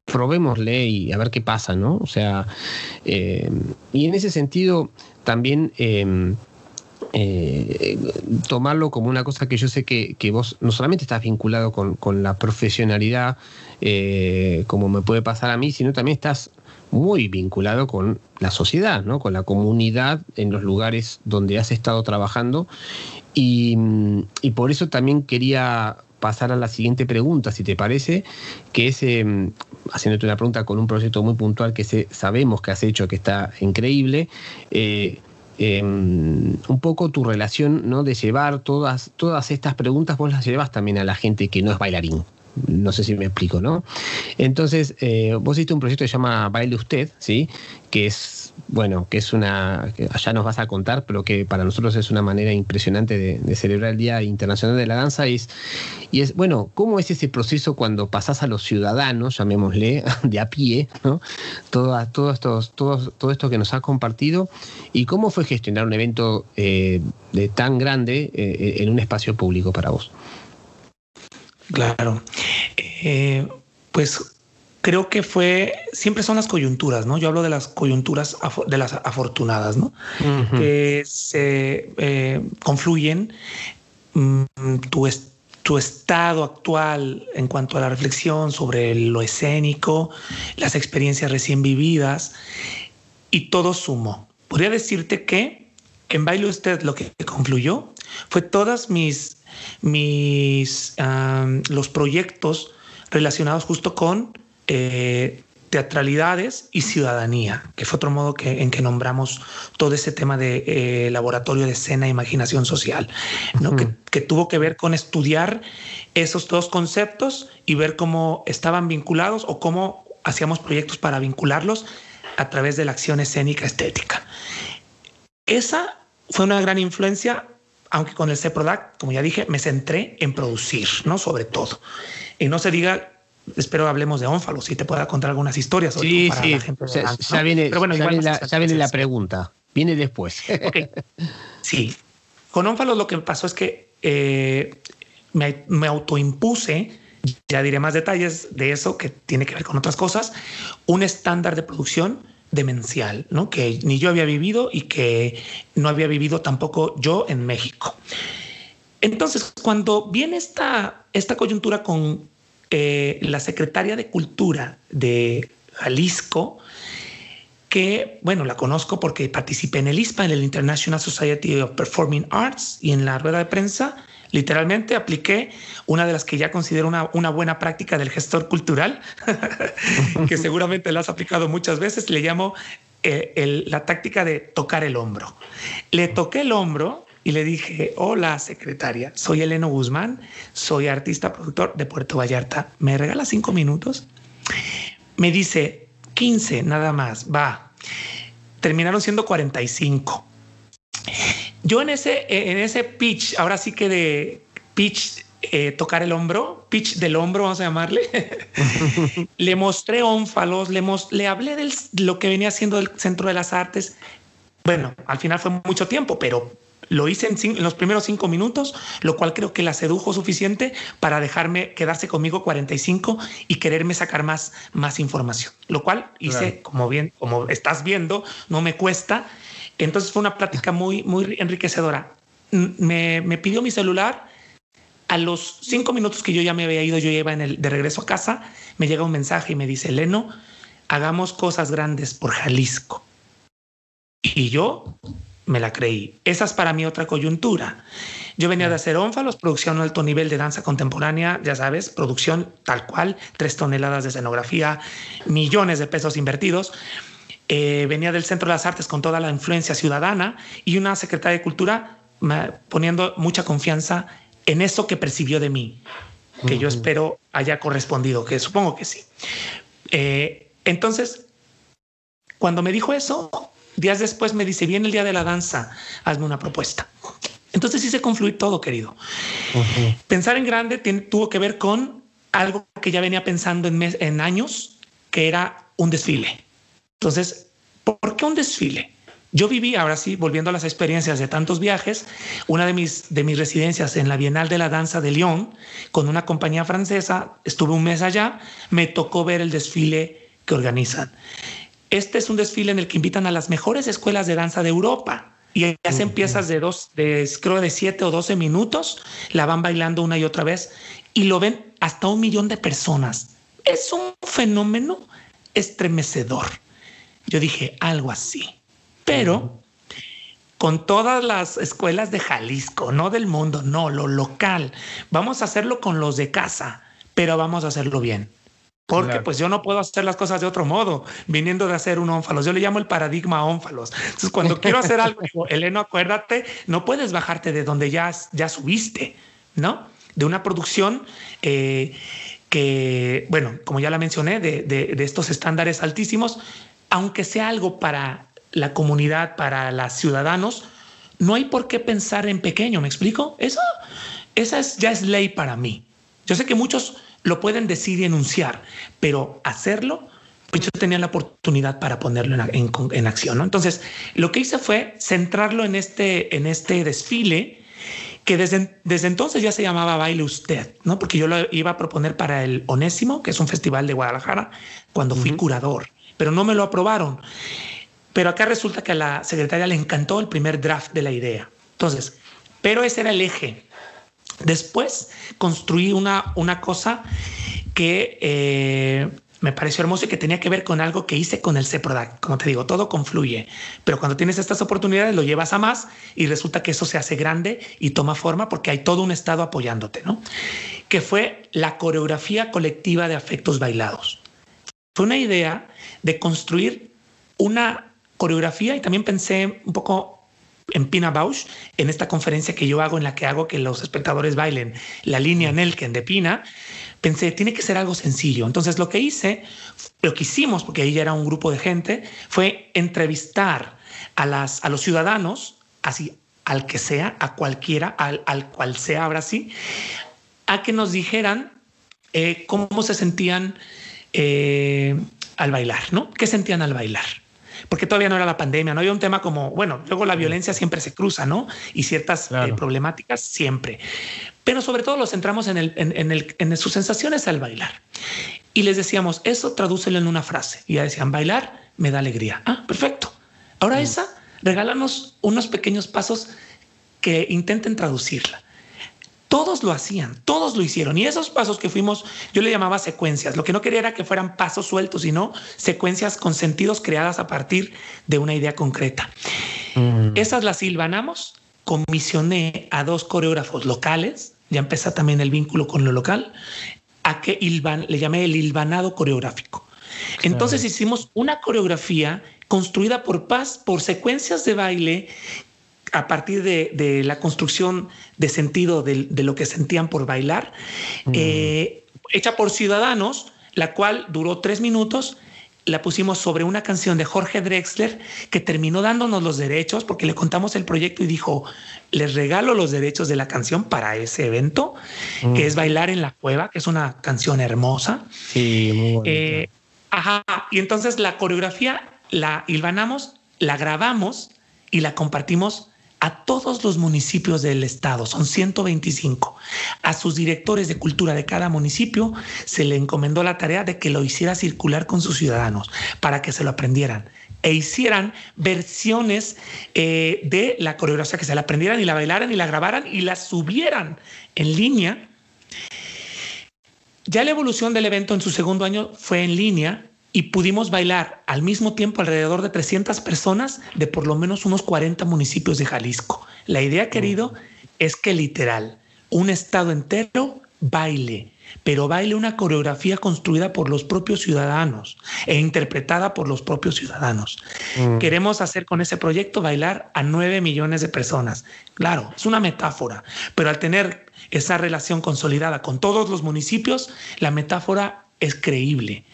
Probémosle y a ver qué pasa, ¿no? O sea, eh, y en ese sentido también eh, tomarlo como una cosa que yo sé que, vos no solamente estás vinculado con, la profesionalidad, eh, como me puede pasar a mí, sino también estás muy vinculado con la sociedad, ¿no? con la comunidad en los lugares donde has estado trabajando. Y, por eso también quería pasar a la siguiente pregunta, si te parece, que es, em, haciéndote una pregunta con un proyecto muy puntual que sabemos que has hecho, que está increíble, eh, Em, un poco tu relación ¿no? de llevar todas, todas estas preguntas, vos las llevas también a la gente que no es bailarín. no sé si me explico, ¿no? Entonces, eh, vos hiciste un proyecto que se llama Baile Usted, ¿sí? Que es, bueno, que es una, que allá nos vas a contar, pero que para nosotros es una manera impresionante de, celebrar el Día Internacional de la Danza. Y es, y es, bueno, ¿cómo es ese proceso cuando pasás a los ciudadanos, llamémosle, [LAUGHS] de a pie, ¿no? Todo, todo, todo, todo esto que nos has compartido, y cómo fue gestionar un evento eh, de tan grande eh, en un espacio público para vos. Claro. Eh, pues creo que fue, siempre son las coyunturas, ¿no? Yo hablo de las coyunturas de las afortunadas, ¿no? Que se eh, confluyen mm, tu, tu estado actual en cuanto a la reflexión sobre lo escénico, las experiencias recién vividas y todo sumo. Podría decirte que en Baile Usted lo que concluyó fue todas mis mis, los proyectos relacionados justo con eh, teatralidades y ciudadanía, que fue otro modo que, en que nombramos todo ese tema de eh, laboratorio de escena e imaginación social, ¿no? que, que, tuvo que ver con estudiar esos dos conceptos y ver cómo estaban vinculados o cómo hacíamos proyectos para vincularlos a través de la acción escénica estética. Esa fue una gran influencia aunque con el C-Product, como ya dije, me centré en producir, ¿no? Sobre todo. Y no se diga, espero hablemos de ónfalos, si te pueda contar algunas historias. Sí, sí, ya, viene, Pero bueno, ya viene, la, ya viene la, pregunta, viene después. [LAUGHS] Sí, con ónfalos lo que pasó es que eh, me, me autoimpuse ya diré más detalles de eso que tiene que ver con otras cosas, un estándar de producción demencial, ¿no? que ni yo había vivido y que no había vivido tampoco yo en México. Entonces, cuando viene esta, esta coyuntura con eh, la secretaria de Cultura de Jalisco, que, bueno, la conozco porque participé en el ISPA, en el International Society of Performing Arts, y en la rueda de prensa Literalmente apliqué una de las que ya considero una, una buena práctica del gestor cultural, [LAUGHS] que seguramente la has aplicado muchas veces. Le llamo eh, la táctica de tocar el hombro. Le toqué el hombro y le dije, hola secretaria, soy Eleno Guzmán, soy artista productor de Puerto Vallarta. ¿Me regala cinco minutos? Me dice, 15 nada más, va. Terminaron siendo 45. Yo en ese, en ese pitch, ahora sí que de pitch eh, tocar el hombro, pitch del hombro, vamos a llamarle. [LAUGHS] le mostré ónfalos, le, le hablé de lo que venía haciendo el Centro de las Artes. Bueno, al final fue mucho tiempo, pero lo hice en, en, los primeros cinco minutos, lo cual creo que la sedujo suficiente para dejarme quedarse conmigo 45 y quererme sacar más, más información. Lo cual hice, como bien, como estás viendo, no me cuesta entonces fue una plática muy, muy enriquecedora. Me, me, pidió mi celular. A los cinco minutos que yo ya me había ido, yo iba en el, de regreso a casa, me llega un mensaje y me dice, Leno, hagamos cosas grandes por Jalisco. Y yo me la creí. Esa es para mí otra coyuntura. Yo venía de hacer ónfalos, producción alto nivel de danza contemporánea, ya sabes, producción tal cual, tres toneladas de escenografía, millones de pesos invertidos. Eh, venía del Centro de las Artes con toda la influencia ciudadana y una secretaria de Cultura poniendo mucha confianza en eso que percibió de mí, que yo espero haya correspondido, que supongo que sí. Eh, entonces, cuando me dijo eso, días después me dice, viene el día de la danza, hazme una propuesta. Entonces hice confluir todo, querido. Pensar en grande tuvo que ver con algo que ya venía pensando en, en años, que era un desfile. Entonces, ¿por qué un desfile? Yo viví, ahora sí, volviendo a las experiencias de tantos viajes, una de mis, de mis residencias en la Bienal de la Danza de Lyon, con una compañía francesa, estuve un mes allá, me tocó ver el desfile que organizan. Este es un desfile en el que invitan a las mejores escuelas de danza de Europa y hacen piezas de dos, de, creo de siete o doce minutos, la van bailando una y otra vez y lo ven hasta un millón de personas. Es un fenómeno estremecedor. Yo dije algo así, pero con todas las escuelas de Jalisco, no del mundo, no, lo local. Vamos a hacerlo con los de casa, pero vamos a hacerlo bien. Porque pues yo no puedo hacer las cosas de otro modo, viniendo de hacer un ónfalos. Yo le llamo el paradigma ónfalos. Entonces, cuando [LAUGHS] quiero hacer algo, digo, Eleno, acuérdate, no puedes bajarte de donde ya, ya subiste, ¿no? De una producción eh, que, bueno, como ya la mencioné, de, de, estos estándares altísimos, aunque sea algo para la comunidad, para los ciudadanos, no hay por qué pensar en pequeño, ¿me explico? Eso, esa es, ya es ley para mí. Yo sé que muchos lo pueden decir y enunciar, pero hacerlo, pues yo tenía la oportunidad para ponerlo en, en, acción. ¿no? Entonces, lo que hice fue centrarlo en este, en este desfile que desde, desde entonces ya se llamaba Baile Usted, ¿no? Porque yo lo iba a proponer para el Onésimo, que es un festival de Guadalajara, cuando fui curador, pero no me lo aprobaron. Pero acá resulta que a la secretaria le encantó el primer draft de la idea. Entonces, pero ese era el eje. Después construí una, una cosa que eh, me pareció hermoso y que tenía que ver con algo que hice con el CEPRODAC. Como te digo, todo confluye, pero cuando tienes estas oportunidades lo llevas a más y resulta que eso se hace grande y toma forma porque hay todo un estado apoyándote, ¿no? Que fue la coreografía colectiva de afectos bailados. Fue una idea de construir una coreografía y también pensé un poco en Pina Bausch, en esta conferencia que yo hago, en la que hago que los espectadores bailen la línea Nelken de Pina, pensé, tiene que ser algo sencillo. Entonces lo que hice, lo que hicimos, porque ahí ya era un grupo de gente, fue entrevistar a, las, a los ciudadanos, así al que sea, a cualquiera, al, al cual sea ahora sí, a que nos dijeran eh, cómo se sentían eh, al bailar, ¿no? ¿Qué sentían al bailar? Porque todavía no era la pandemia, no había un tema como, bueno, luego la violencia siempre se cruza, ¿no? Y ciertas eh, problemáticas siempre. Pero sobre todo los centramos en, el, en, el, en sus sensaciones al bailar. Y les decíamos, eso tradúcelo en una frase. Y ya decían, bailar me da alegría. Ah, perfecto. Ahora esa, regálanos unos pequeños pasos que intenten traducirla. Todos lo hacían, todos lo hicieron. Y esos pasos que fuimos, yo le llamaba secuencias. Lo que no quería era que fueran pasos sueltos, sino secuencias con sentidos creadas a partir de una idea concreta. Mm. Esas las silvanamos. Comisioné a dos coreógrafos locales, ya empezó también el vínculo con lo local, a que le llamé el hilvanado coreográfico. Entonces hicimos una coreografía construida por paz, por secuencias de baile a partir de, la construcción de sentido de, lo que sentían por bailar, mm. eh, hecha por ciudadanos, la cual duró tres minutos. La pusimos sobre una canción de Jorge Drexler que terminó dándonos los derechos porque le contamos el proyecto y dijo, les regalo los derechos de la canción para ese evento, que es mm. Bailar en la Cueva, que es una canción hermosa. Sí, muy eh, ajá, y entonces la coreografía la hilvanamos, la grabamos y la compartimos a todos los municipios del estado, son 125. A sus directores de cultura de cada municipio se le encomendó la tarea de que lo hiciera circular con sus ciudadanos para que se lo aprendieran e hicieran versiones eh, de la coreografía, que se la aprendieran y la bailaran y la grabaran y la subieran en línea. Ya la evolución del evento en su segundo año fue en línea y pudimos bailar al mismo tiempo alrededor de 300 personas de por lo menos unos 40 municipios de Jalisco. La idea, querido, es que literal, un estado entero baile, pero baile una coreografía construida por los propios ciudadanos e interpretada por los propios ciudadanos. Mm. Queremos hacer con ese proyecto bailar a 9 millones de personas. Claro, es una metáfora, pero al tener esa relación consolidada con todos los municipios, la metáfora es creíble.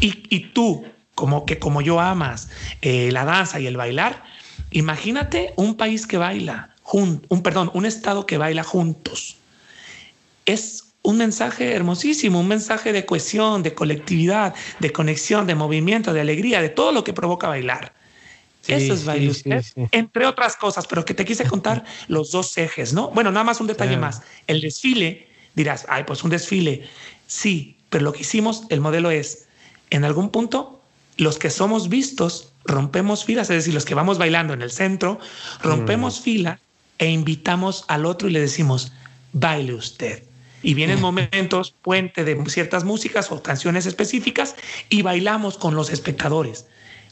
Y, tú, como que como yo amas eh, la danza y el bailar, imagínate un país que baila, un, perdón, un estado que baila juntos. Es un mensaje hermosísimo, un mensaje de cohesión, de colectividad, de conexión, de movimiento, de alegría, de todo lo que provoca bailar. Eso es baile entre otras cosas, pero que te quise contar [LAUGHS] los dos ejes, ¿no? Bueno, nada más un detalle más. El desfile, dirás, ay, pues un desfile. Sí, pero lo que hicimos, el modelo es, en algún punto, los que somos vistos rompemos filas, es decir, los que vamos bailando en el centro, rompemos mm. fila e invitamos al otro y le decimos, baile usted. Y vienen mm. momentos puente de ciertas músicas o canciones específicas y bailamos con los espectadores,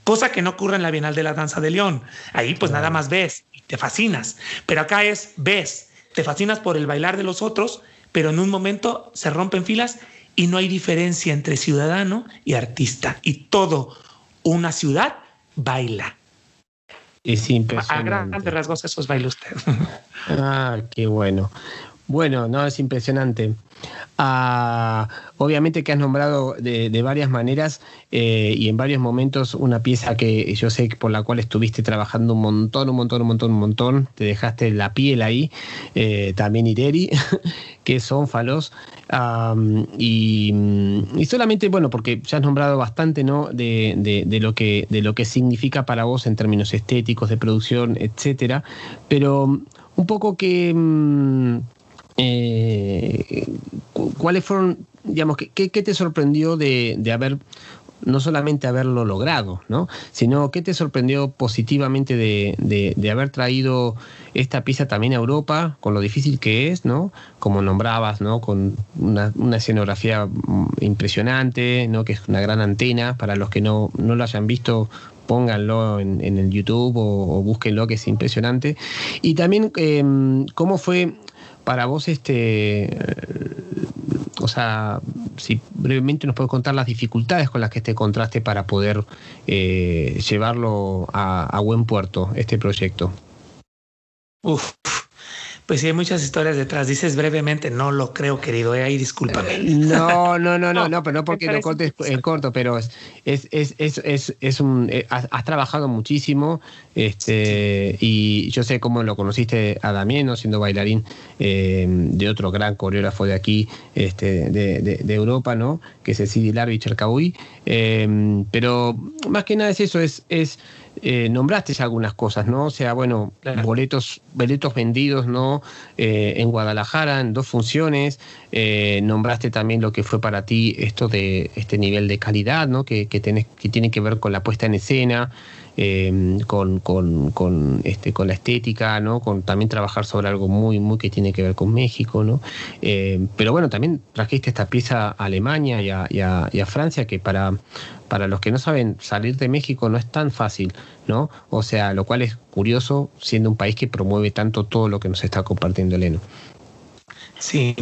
cosa que no ocurre en la Bienal de la Danza de León. Ahí pues nada más ves y te fascinas, pero acá es ves, te fascinas por el bailar de los otros, pero en un momento se rompen filas y no hay diferencia entre ciudadano y artista. Y todo una ciudad baila. Es impresionante. A grandes rasgos eso baila usted. Ah, qué bueno. Bueno, no, es impresionante. Ah, obviamente que has nombrado de, varias maneras eh, y en varios momentos una pieza que yo sé por la cual estuviste trabajando un montón, un montón, un montón, un montón. Te dejaste la piel ahí. Eh, también Ireri, [LAUGHS] que son falos. y, solamente, bueno, porque ya has nombrado bastante, ¿no? De, lo que, de lo que significa para vos en términos estéticos, de producción, etcétera. Pero un poco que mm, eh, ¿cuáles fueron, digamos, qué, te sorprendió de, haber, no solamente haberlo logrado, ¿no? sino qué te sorprendió positivamente de, haber traído esta pieza también a Europa, con lo difícil que es, ¿no? Como nombrabas, ¿no? Con una, escenografía impresionante, ¿no? Que es una gran antena, para los que no, lo hayan visto, pónganlo en, el YouTube o, búsquenlo, que es impresionante. Y también em, cómo fue para vos, este, o sea, si brevemente nos puedes contar las dificultades con las que te encontraste para poder eh, llevarlo a, a, buen puerto, este proyecto. Uf, pues sí, hay muchas historias detrás. Dices brevemente, no lo creo, querido. Eh, ahí discúlpame. Eh, no, no, no, no, no, pero no porque lo cortes en corto, pero es, es, es, es, es un. Eh, has, trabajado muchísimo, este, y yo sé cómo lo conociste a Damián, siendo bailarín de otro gran coreógrafo de aquí, este, de, de, Europa, ¿no? Que es el Sidi Larvi Cherkaoui. pero más que nada es eso, es, es eh, nombraste algunas cosas, ¿no? O sea, bueno, boletos, boletos vendidos, ¿no? Eh, en Guadalajara, en dos funciones. Eh, nombraste también lo que fue para ti esto de este nivel de calidad, ¿no? Que, que, que tiene que ver con la puesta en escena. Con, con, con, este, con la estética, ¿no? Con también trabajar sobre algo muy, muy que tiene que ver con México, ¿no? pero bueno, también trajiste esta pieza a Alemania y a, y a Francia, que para, para los que no saben, salir de México no es tan fácil, ¿no? O sea, lo cual es curioso siendo un país que promueve tanto todo lo que nos está compartiendo Eleno. Sí,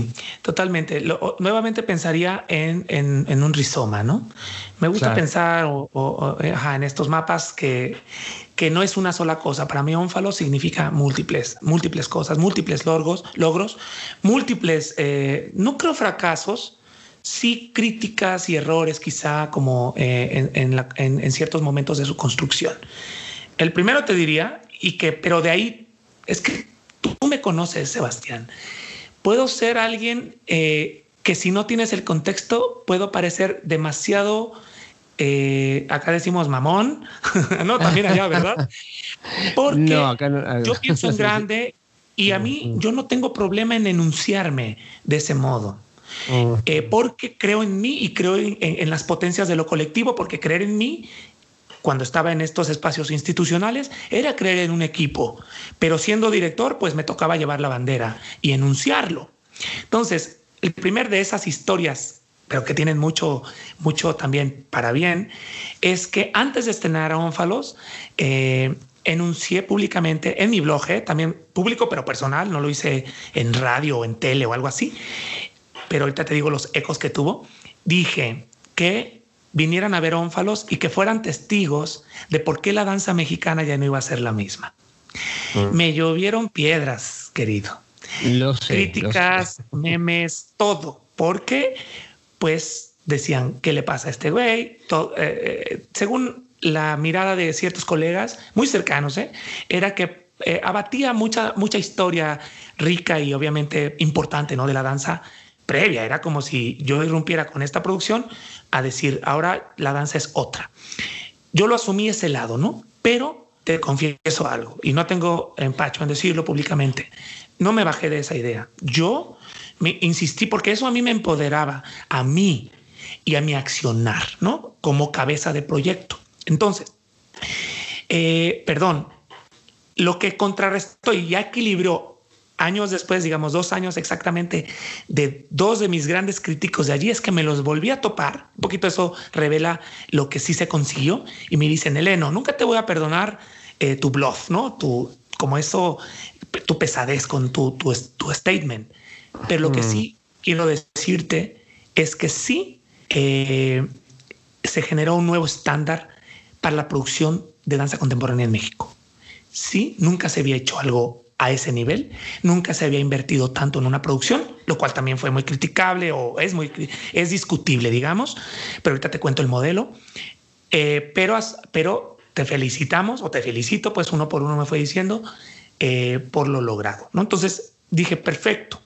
totalmente. nuevamente pensaría en, en, un rizoma, ¿no? Me gusta pensar en estos mapas que, que no es una sola cosa. Para mí, ónfalo significa múltiples, múltiples cosas, múltiples logros, logros múltiples, eh, no creo fracasos, sí críticas y errores quizá como eh, en, ciertos momentos de su construcción. El primero te diría, y que, pero de ahí, es que tú me conoces, Sebastián. Puedo ser alguien eh, que si no tienes el contexto, puedo parecer demasiado, eh, acá decimos mamón, [LAUGHS] no, también allá, ¿verdad? [LAUGHS] Porque yo pienso en [LAUGHS] grande y a mí yo no tengo problema en enunciarme de ese modo. Eh, porque creo en mí y creo en, las potencias de lo colectivo, porque creer en mí cuando estaba en estos espacios institucionales era creer en un equipo, pero siendo director pues me tocaba llevar la bandera y enunciarlo. Entonces, el primer de esas historias, pero que tienen mucho, mucho también para bien, es que antes de estrenar a Ónfalos, eh, enuncié públicamente en mi blog, eh, también público pero personal, no lo hice en radio o en tele o algo así, pero ahorita te digo los ecos que tuvo, dije que vinieran a ver ónfalos y que fueran testigos de por qué la danza mexicana ya no iba a ser la misma. Mm. Me llovieron piedras, querido. Críticas, [LAUGHS] memes, todo. Porque, pues, decían, ¿qué le pasa a este güey? Eh, eh, según la mirada de ciertos colegas muy cercanos, ¿eh? era que abatía mucha, mucha historia rica y obviamente importante ¿no? de la danza previa. Era como si yo irrumpiera con esta producción a decir, ahora la danza es otra. Yo lo asumí ese lado, ¿no? Pero te confieso algo y no tengo empacho en decirlo públicamente. No me bajé de esa idea. Yo me insistí porque eso a mí me empoderaba, a mí y a mi accionar, ¿no? Como cabeza de proyecto. Entonces, eh, perdón, lo que contrarrestó y ya equilibró años después, digamos dos años exactamente, de dos de mis grandes críticos de allí, es que me los volví a topar. Un poquito eso revela lo que sí se consiguió. Y me dicen, Eleno, nunca te voy a perdonar eh, tu bluff, ¿no? Tu, como eso, tu pesadez con tu, tu, statement. Pero lo que mm. sí quiero decirte es que sí eh, se generó un nuevo estándar para la producción de danza contemporánea en México. Sí, nunca se había hecho algo a ese nivel. Nunca se había invertido tanto en una producción, lo cual también fue muy criticable o es muy es discutible, digamos. Pero ahorita te cuento el modelo. Eh, pero, pero te felicitamos o te felicito, pues uno por uno me fue diciendo eh, por lo logrado. ¿no? Entonces dije, perfecto.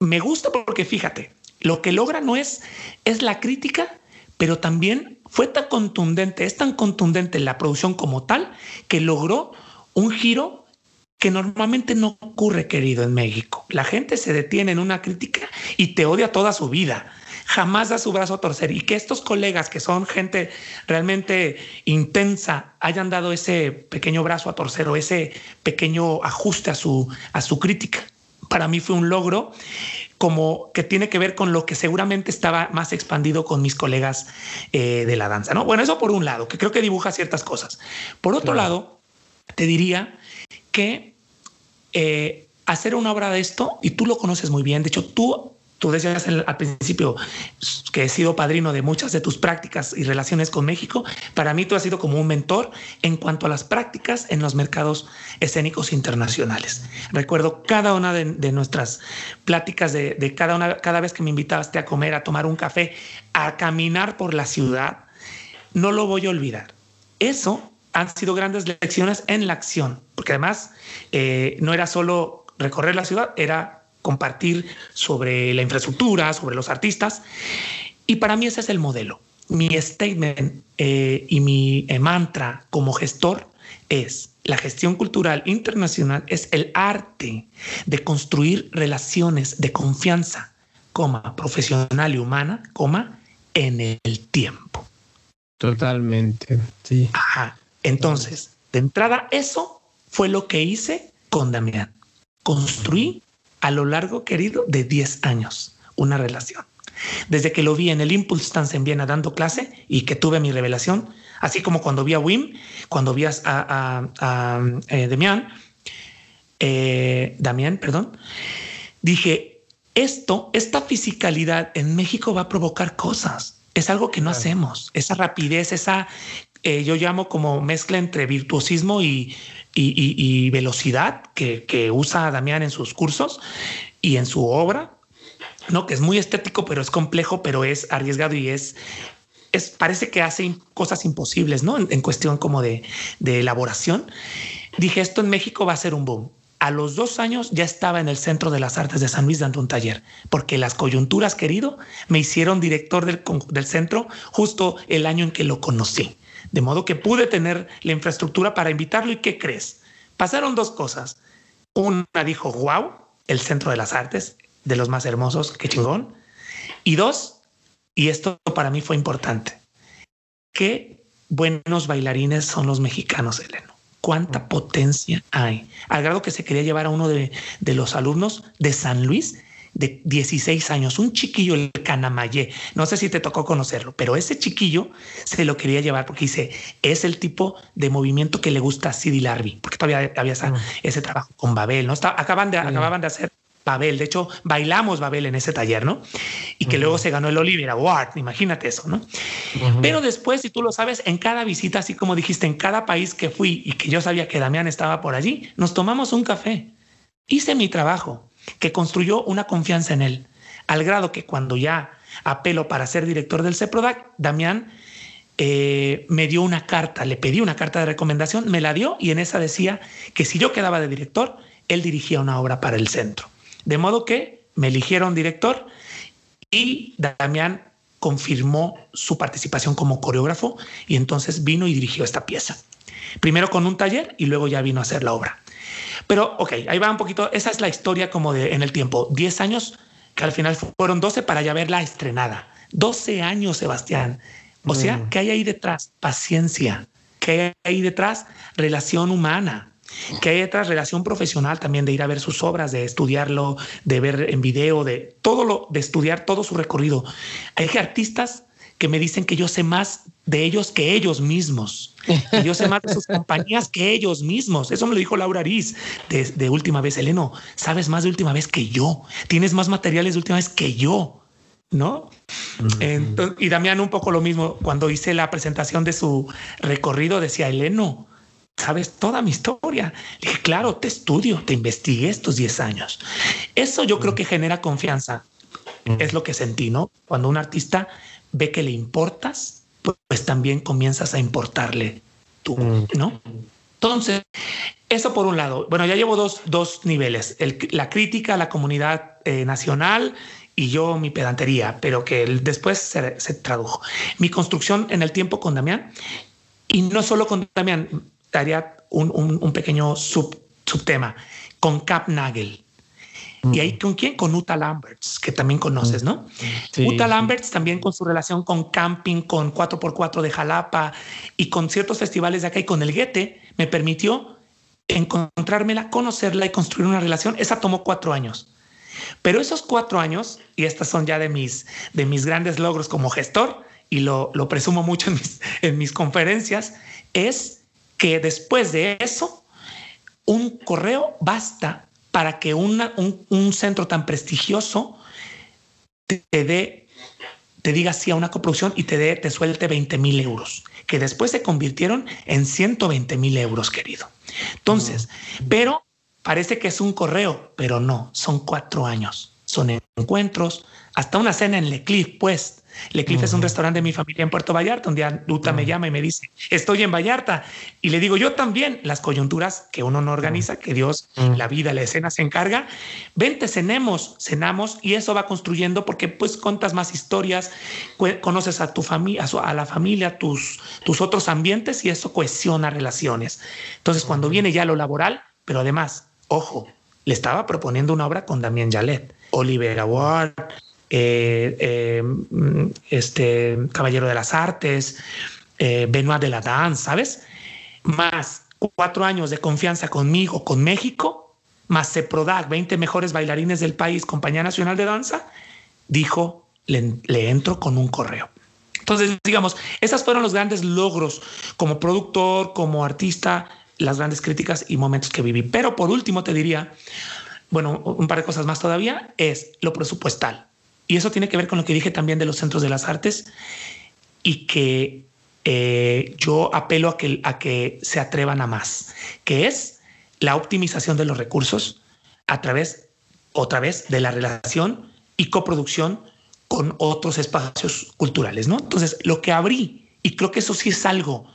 Me gusta porque fíjate, lo que logra no es, es la crítica, pero también fue tan contundente, es tan contundente la producción como tal, que logró un giro que normalmente no ocurre, querido, en México. La gente se detiene en una crítica y te odia toda su vida. Jamás da su brazo a torcer. Y que estos colegas, que son gente realmente intensa, hayan dado ese pequeño brazo a torcer o ese pequeño ajuste a su, a su crítica, para mí fue un logro como que tiene que ver con lo que seguramente estaba más expandido con mis colegas eh, de la danza. ¿no? Bueno, eso por un lado, que creo que dibuja ciertas cosas. Por otro lado, te diría que eh, hacer una obra de esto, y tú lo conoces muy bien, de hecho tú, tú decías al principio que he sido padrino de muchas de tus prácticas y relaciones con México, para mí tú has sido como un mentor en cuanto a las prácticas en los mercados escénicos internacionales. Recuerdo cada una de, nuestras pláticas de, cada, una, cada vez que me invitaste a comer, a tomar un café, a caminar por la ciudad, no lo voy a olvidar. Eso han sido grandes lecciones en la acción, porque además eh, no era solo recorrer la ciudad, era compartir sobre la infraestructura, sobre los artistas. Y para mí ese es el modelo. Mi statement eh, y mi eh, mantra como gestor es la gestión cultural internacional es el arte de construir relaciones de confianza, coma, profesional y humana, coma, en el tiempo. Totalmente, sí. Ajá. Entonces, de entrada, eso fue lo que hice con Damián. Construí a lo largo, querido, de 10 años una relación. Desde que lo vi en el Impulse Dance en Viena dando clase y que tuve mi revelación, así como cuando vi a Wim, cuando vi a, a, eh, Damián, eh, Damián, perdón, dije, esto, esta fisicalidad en México va a provocar cosas. Es algo que no hacemos. Esa rapidez, esa eh, yo llamo como mezcla entre virtuosismo y, velocidad que, usa Damián en sus cursos y en su obra, ¿no? Que es muy estético, pero es complejo, pero es arriesgado y es, es parece que hace cosas imposibles, ¿no? En, cuestión como de, de elaboración. Dije, esto en México va a ser un boom. A los dos años ya estaba en el Centro de las Artes de San Luis dando un taller, porque las coyunturas, querido, me hicieron director del, del centro justo el año en que lo conocí. De modo que pude tener la infraestructura para invitarlo y ¿qué crees? Pasaron dos cosas. Una dijo, wow, el Centro de las Artes, de los más hermosos, qué chingón. Y dos, y esto para mí fue importante, qué buenos bailarines son los mexicanos, Eleno. Cuánta potencia hay. Al grado que se quería llevar a uno de, de los alumnos de San Luis de 16 años, un chiquillo, el Canamayé. No sé si te tocó conocerlo, pero ese chiquillo se lo quería llevar porque dice, es el tipo de movimiento que le gusta a Sidi Larbi, porque todavía había mm. ese trabajo con Babel, ¿no? Está, acaban de, acababan de hacer Babel. De hecho, bailamos Babel en ese taller, ¿no? Y que luego se ganó el Oliver Award. Imagínate eso, ¿no? Pero después, si tú lo sabes, en cada visita, así como dijiste, en cada país que fui y que yo sabía que Damián estaba por allí, nos tomamos un café. Hice mi trabajo que construyó una confianza en él, al grado que cuando ya apelo para ser director del CEPRODAC, Damián eh, me dio una carta, le pedí una carta de recomendación, me la dio y en esa decía que si yo quedaba de director, él dirigía una obra para el centro. De modo que me eligieron director y Damián confirmó su participación como coreógrafo y entonces vino y dirigió esta pieza. Primero con un taller y luego ya vino a hacer la obra. Pero, ok, ahí va un poquito. Esa es la historia como de en el tiempo. 10 años, que al final fueron 12 para ya verla estrenada. 12 años, Sebastián. O sea, mm. ¿qué hay ahí detrás? Paciencia. ¿Qué hay ahí detrás? Relación humana. ¿Qué hay detrás? Relación profesional también de ir a ver sus obras, de estudiarlo, de ver en video, de todo lo, de estudiar todo su recorrido. Hay artistas que me dicen que yo sé más de ellos que ellos mismos. Que yo sé más de sus compañías que ellos mismos. Eso me lo dijo Laura Ariz de, última vez. Eleno, sabes más de última vez que yo. Tienes más materiales de última vez que yo. ¿No? y Damián un poco lo mismo. Cuando hice la presentación de su recorrido, decía, Eleno, sabes toda mi historia. Le dije, claro, te estudio, te investigué estos 10 años. Eso yo creo que genera confianza. Es lo que sentí, ¿no? Cuando un artista ve que le importas, pues, también comienzas a importarle tú, ¿no? Entonces, eso por un lado. Bueno, ya llevo dos, dos niveles, la crítica a la comunidad eh, nacional y yo mi pedantería, pero que después se, se, tradujo. Mi construcción en el tiempo con Damián, y no solo con Damián, haría un, un, pequeño sub, subtema, con Cap Nagel. ¿Y ahí con quién? Con Uta Lamberts, que también conoces, ¿no? Uta Lamberts también con su relación con camping, con 4x4 de Jalapa y con ciertos festivales de acá y con el Guete, me permitió encontrármela, conocerla y construir una relación. Esa tomó cuatro años. Pero esos cuatro años, y estas son ya de mis, de mis grandes logros como gestor, y lo, lo presumo mucho en mis, en mis conferencias, es que después de eso, un correo basta para que una, un, un, centro tan prestigioso te, te dé, te diga sí a una coproducción y te dé, te suelte 20 mil euros, que después se convirtieron en 120 mil euros, querido. Entonces, pero parece que es un correo, pero no, son cuatro años. Son encuentros, hasta una cena en Le Cliff, pues. Le Cliff es un restaurante de mi familia en Puerto Vallarta. Un día Duta me llama y me dice, estoy en Vallarta. Y le digo, yo también, las coyunturas que uno no organiza, que Dios, la vida, la escena se encarga. Vente, cenemos, cenamos y eso va construyendo porque pues contas más historias, conoces a tu familia, a la familia, tus, tus otros ambientes y eso cohesiona relaciones. Entonces, cuando viene ya lo laboral, pero además, ojo, le estaba proponiendo una obra con Damien Jalet, Oliver Award, eh, eh, este Caballero de las Artes, eh, Benoit de la Danse, ¿sabes? Más cuatro años de confianza conmigo, con México, más CEPRODAC, 20 mejores bailarines del país, Compañía Nacional de Danza, dijo, le, le entro con un correo. Entonces, digamos, esas fueron los grandes logros como productor, como artista, las grandes críticas y momentos que viví. Pero por último te diría, bueno, un par de cosas más todavía, es lo presupuestal. Y eso tiene que ver con lo que dije también de los centros de las artes y que eh, yo apelo a que, a que se atrevan a más, que es la optimización de los recursos a través, otra vez, de la relación y coproducción con otros espacios culturales, ¿no? Entonces, lo que abrí, y creo que eso sí es algo,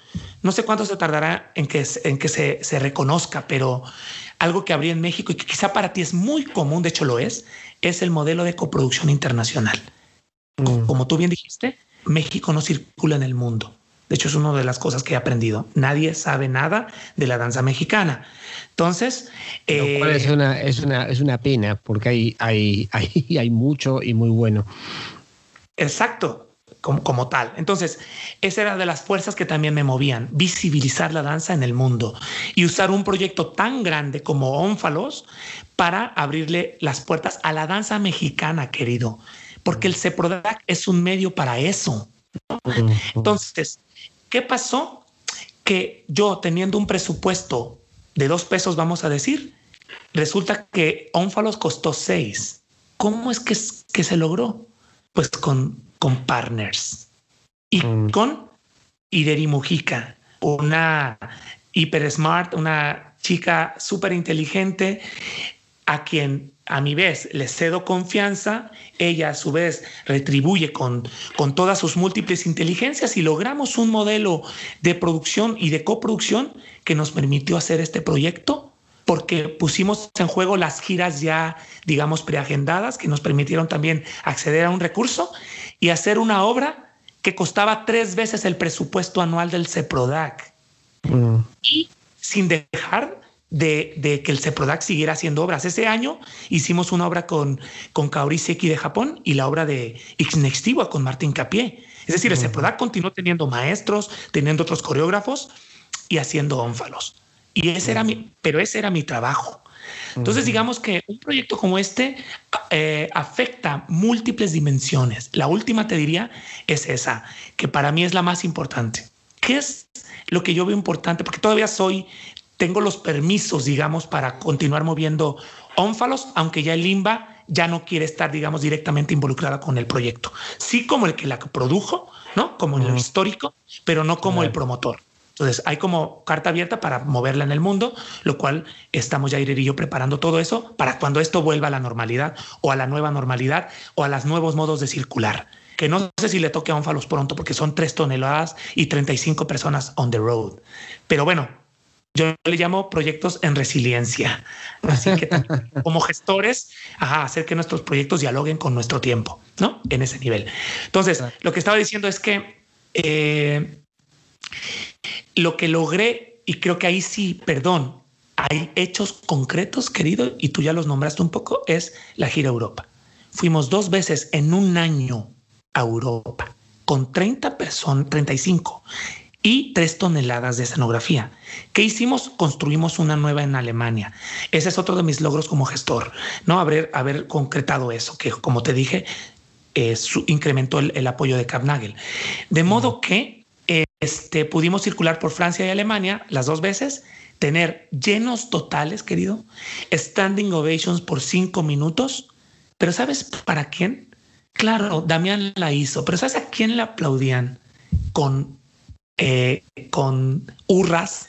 no sé cuánto se tardará en que, en que se, se reconozca, pero algo que abrí en México y que quizá para ti es muy común, de hecho lo es, es el modelo de coproducción internacional. Mm. Como tú bien dijiste, México no circula en el mundo. De hecho, es una de las cosas que he aprendido. Nadie sabe nada de la danza mexicana. Entonces, eh, es, una, es, una, es una pena porque hay, hay, [LAUGHS] hay, hay mucho y muy bueno. Exacto como, tal. Entonces, esa era de las fuerzas que también me movían, visibilizar la danza en el mundo y usar un proyecto tan grande como Ónfalos para abrirle las puertas a la danza mexicana, querido, porque el CEPRODAC es un medio para eso. Entonces, ¿qué pasó? Que yo teniendo un presupuesto de dos pesos, vamos a decir, resulta que Ónfalos costó seis. ¿Cómo es que, que se logró? Pues con con partners y mm. con Ideri Mujica, una hiper smart, una chica súper inteligente a quien a mi vez le cedo confianza, ella a su vez retribuye con, con todas sus múltiples inteligencias y logramos un modelo de producción y de coproducción que nos permitió hacer este proyecto porque pusimos en juego las giras ya, digamos, preagendadas que nos permitieron también acceder a un recurso y hacer una obra que costaba tres veces el presupuesto anual del CEPRODAC. Mm. Y sin dejar de, que el CEPRODAC siguiera haciendo obras. Ese año hicimos una obra con, con Kaori Seki de Japón y la obra de Ixnextigua con Martín Capié. Es decir, el mm. CEPRODAC continuó teniendo maestros, teniendo otros coreógrafos y haciendo ónfalos. Y ese era mi, pero ese era mi trabajo. Entonces, digamos que un proyecto como este eh, afecta múltiples dimensiones. La última, te diría, es esa, que para mí es la más importante. ¿Qué es lo que yo veo importante? Porque todavía soy, tengo los permisos, digamos, para continuar moviendo ónfalos, aunque ya el limba ya no quiere estar, digamos, directamente involucrada con el proyecto. Sí como el que la produjo, ¿no? Como en lo histórico, pero no como el promotor. Entonces, hay como carta abierta para moverla en el mundo, lo cual estamos ya Irer y yo preparando todo eso para cuando esto vuelva a la normalidad o a la nueva normalidad o a los nuevos modos de circular. Que no sé si le toque a Onfalos pronto porque son tres toneladas y 35 personas on the road. Pero bueno, yo le llamo proyectos en resiliencia. Así que [LAUGHS] como gestores, hacer que nuestros proyectos dialoguen con nuestro tiempo, ¿no? En ese nivel. Entonces, lo que estaba diciendo es que eh, lo que logré, y creo que ahí sí, perdón, hay hechos concretos, querido, y tú ya los nombraste un poco, es la gira Europa. Fuimos dos veces en un año a Europa con 30 personas, 35 y tres toneladas de escenografía. ¿Qué hicimos? Construimos una nueva en Alemania. Ese es otro de mis logros como gestor, ¿no? Haber, haber concretado eso, que como te dije, eh, incrementó el, apoyo de Kapnagel. De modo que este, pudimos circular por Francia y Alemania las dos veces, tener llenos totales, querido, standing ovations por cinco minutos. Pero ¿sabes para quién? Claro, Damián la hizo, pero ¿sabes a quién le aplaudían? Con, eh, con hurras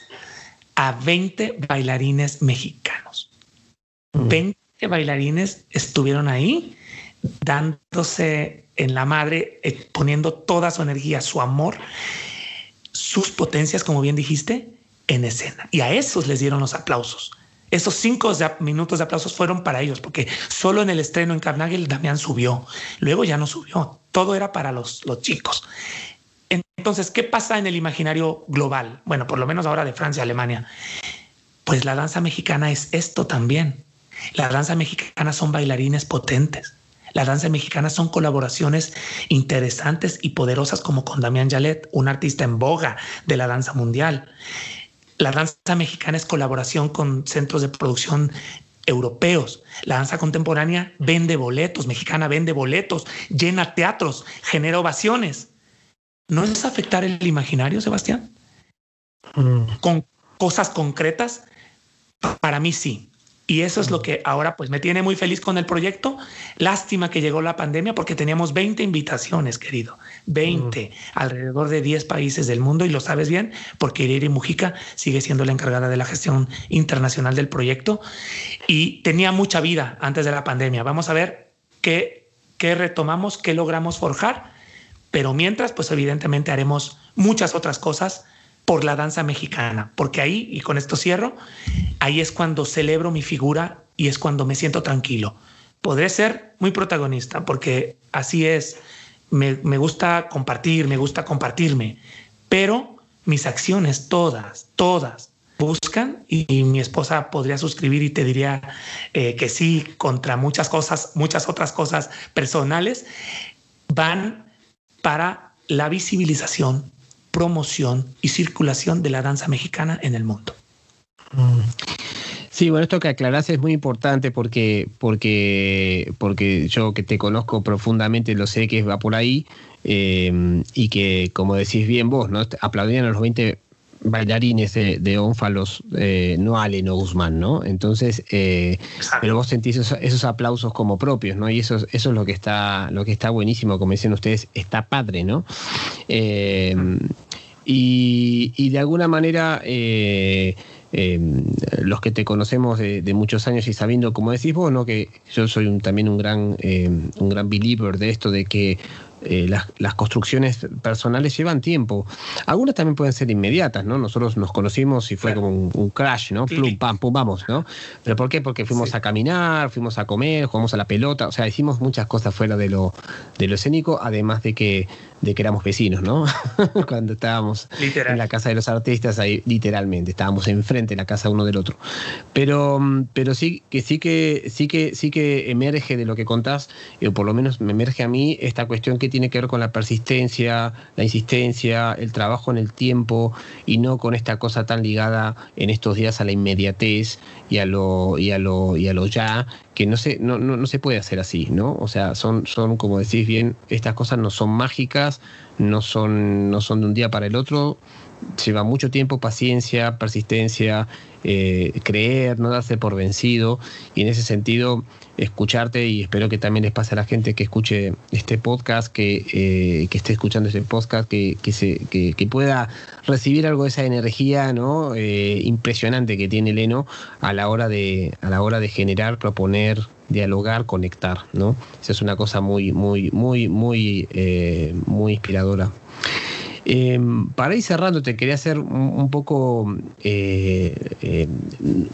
a 20 bailarines mexicanos. 20 mm. bailarines estuvieron ahí dándose en la madre, eh, poniendo toda su energía, su amor sus potencias, como bien dijiste, en escena. Y a esos les dieron los aplausos. Esos cinco minutos de aplausos fueron para ellos, porque solo en el estreno en Carnagel Damián subió. Luego ya no subió. Todo era para los, los chicos. Entonces, ¿qué pasa en el imaginario global? Bueno, por lo menos ahora de Francia, Alemania. Pues la danza mexicana es esto también. La danza mexicana son bailarines potentes. La danza mexicana son colaboraciones interesantes y poderosas como con Damián Yalet, un artista en boga de la danza mundial. La danza mexicana es colaboración con centros de producción europeos. La danza contemporánea vende boletos, mexicana vende boletos, llena teatros, genera ovaciones. ¿No es afectar el imaginario, Sebastián? Mm. Con cosas concretas. Para mí sí. Y eso es lo que ahora pues me tiene muy feliz con el proyecto. Lástima que llegó la pandemia porque teníamos 20 invitaciones, querido. 20 alrededor de 10 países del mundo y lo sabes bien porque Iriri Mujica sigue siendo la encargada de la gestión internacional del proyecto y tenía mucha vida antes de la pandemia. Vamos a ver qué, qué retomamos, qué logramos forjar, pero mientras pues evidentemente haremos muchas otras cosas por la danza mexicana, porque ahí, y con esto cierro, ahí es cuando celebro mi figura y es cuando me siento tranquilo. Podré ser muy protagonista, porque así es, me, gusta compartir, me gusta compartirme, pero mis acciones, todas, todas, buscan y, mi esposa podría suscribir y te diría eh, que sí contra muchas cosas, muchas otras cosas personales, van para la visibilización promoción y circulación de la danza mexicana en el mundo. Sí, bueno, esto que aclarás es muy importante porque, porque, porque yo que te conozco profundamente lo sé que va por ahí eh, y que, como decís bien vos, ¿no? aplaudían a los 20 bailarines de, de ónfalos, eh, no Allen o Guzmán, ¿no? Entonces, eh, pero vos sentís esos, aplausos como propios, ¿no? Y eso, eso es lo que está, lo que está buenísimo, como dicen ustedes, está padre, ¿no? Eh, y, de alguna manera los que te conocemos de, muchos años y sabiendo, como decís vos, ¿no? que yo soy también un gran, un gran believer de esto, de que eh, las, construcciones personales llevan tiempo. Algunas también pueden ser inmediatas, ¿no? Nosotros nos conocimos y fue como un, crash, ¿no? Plum, pam, pum, vamos, ¿no? ¿Pero por qué? Porque fuimos a caminar, fuimos a comer, jugamos a la pelota, o sea, hicimos muchas cosas fuera de lo, de lo escénico, además de que de que éramos vecinos, ¿no? [LAUGHS] Cuando estábamos en la casa de los artistas, ahí literalmente, estábamos enfrente de la casa uno del otro. Pero, mm, pero sí que sí que sí que sí que emerge de lo que contás, o por lo menos me emerge a mí esta cuestión que tiene que ver con la persistencia, la insistencia, el trabajo en el tiempo y no con esta cosa tan ligada en estos días a la inmediatez y a lo y a lo y a lo ya que no se no, no, no se puede hacer así, ¿no? O sea, son son como decís bien, estas cosas no son mágicas no son, no son de un día para el otro, lleva mucho tiempo, paciencia, persistencia, eh, creer, no darse por vencido. Y en ese sentido, escucharte y espero que también les pase a la gente que escuche este podcast, que, eh, que esté escuchando este podcast, que, que, se, que, pueda recibir algo de esa energía ¿no? Eh, impresionante que tiene Leno a la hora de, a la hora de generar, proponer, dialogar, conectar, ¿no? Esa es una cosa muy, muy, muy, muy, muy inspiradora. Em, para ir cerrando, te quería hacer un, poco, eh, eh,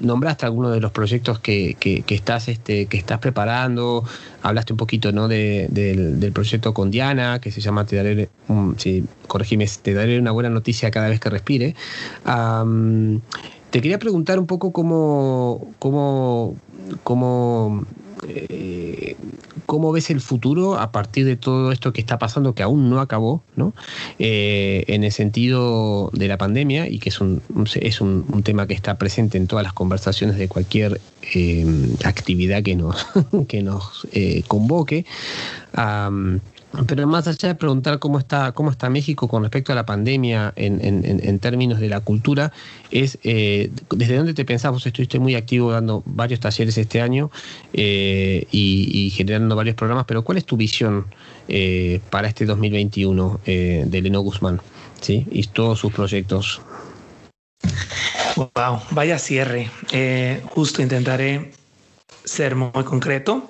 nombraste algunos de los proyectos que, estás, este, que estás preparando, hablaste un poquito ¿no? del, proyecto con Diana, que se llama Te daré, corregime, te daré una buena noticia cada vez que respire. te quería preguntar un poco cómo, cómo, cómo eh, ¿cómo ves el futuro a partir de todo esto que está pasando, que aún no acabó, ¿no? Eh, en el sentido de la pandemia y que es un, es un, tema que está presente en todas las conversaciones de cualquier eh, actividad que nos, [LAUGHS] que nos convoque? Pero más allá de preguntar cómo está, cómo está México con respecto a la pandemia en, en, términos de la cultura, es eh, desde dónde te pensás, estuviste muy activo dando varios talleres este año eh, y, generando varios programas, pero ¿cuál es tu visión eh, para este 2021 de Leno Guzmán ¿sí? y todos sus proyectos? Wow, vaya cierre. justo intentaré ser muy concreto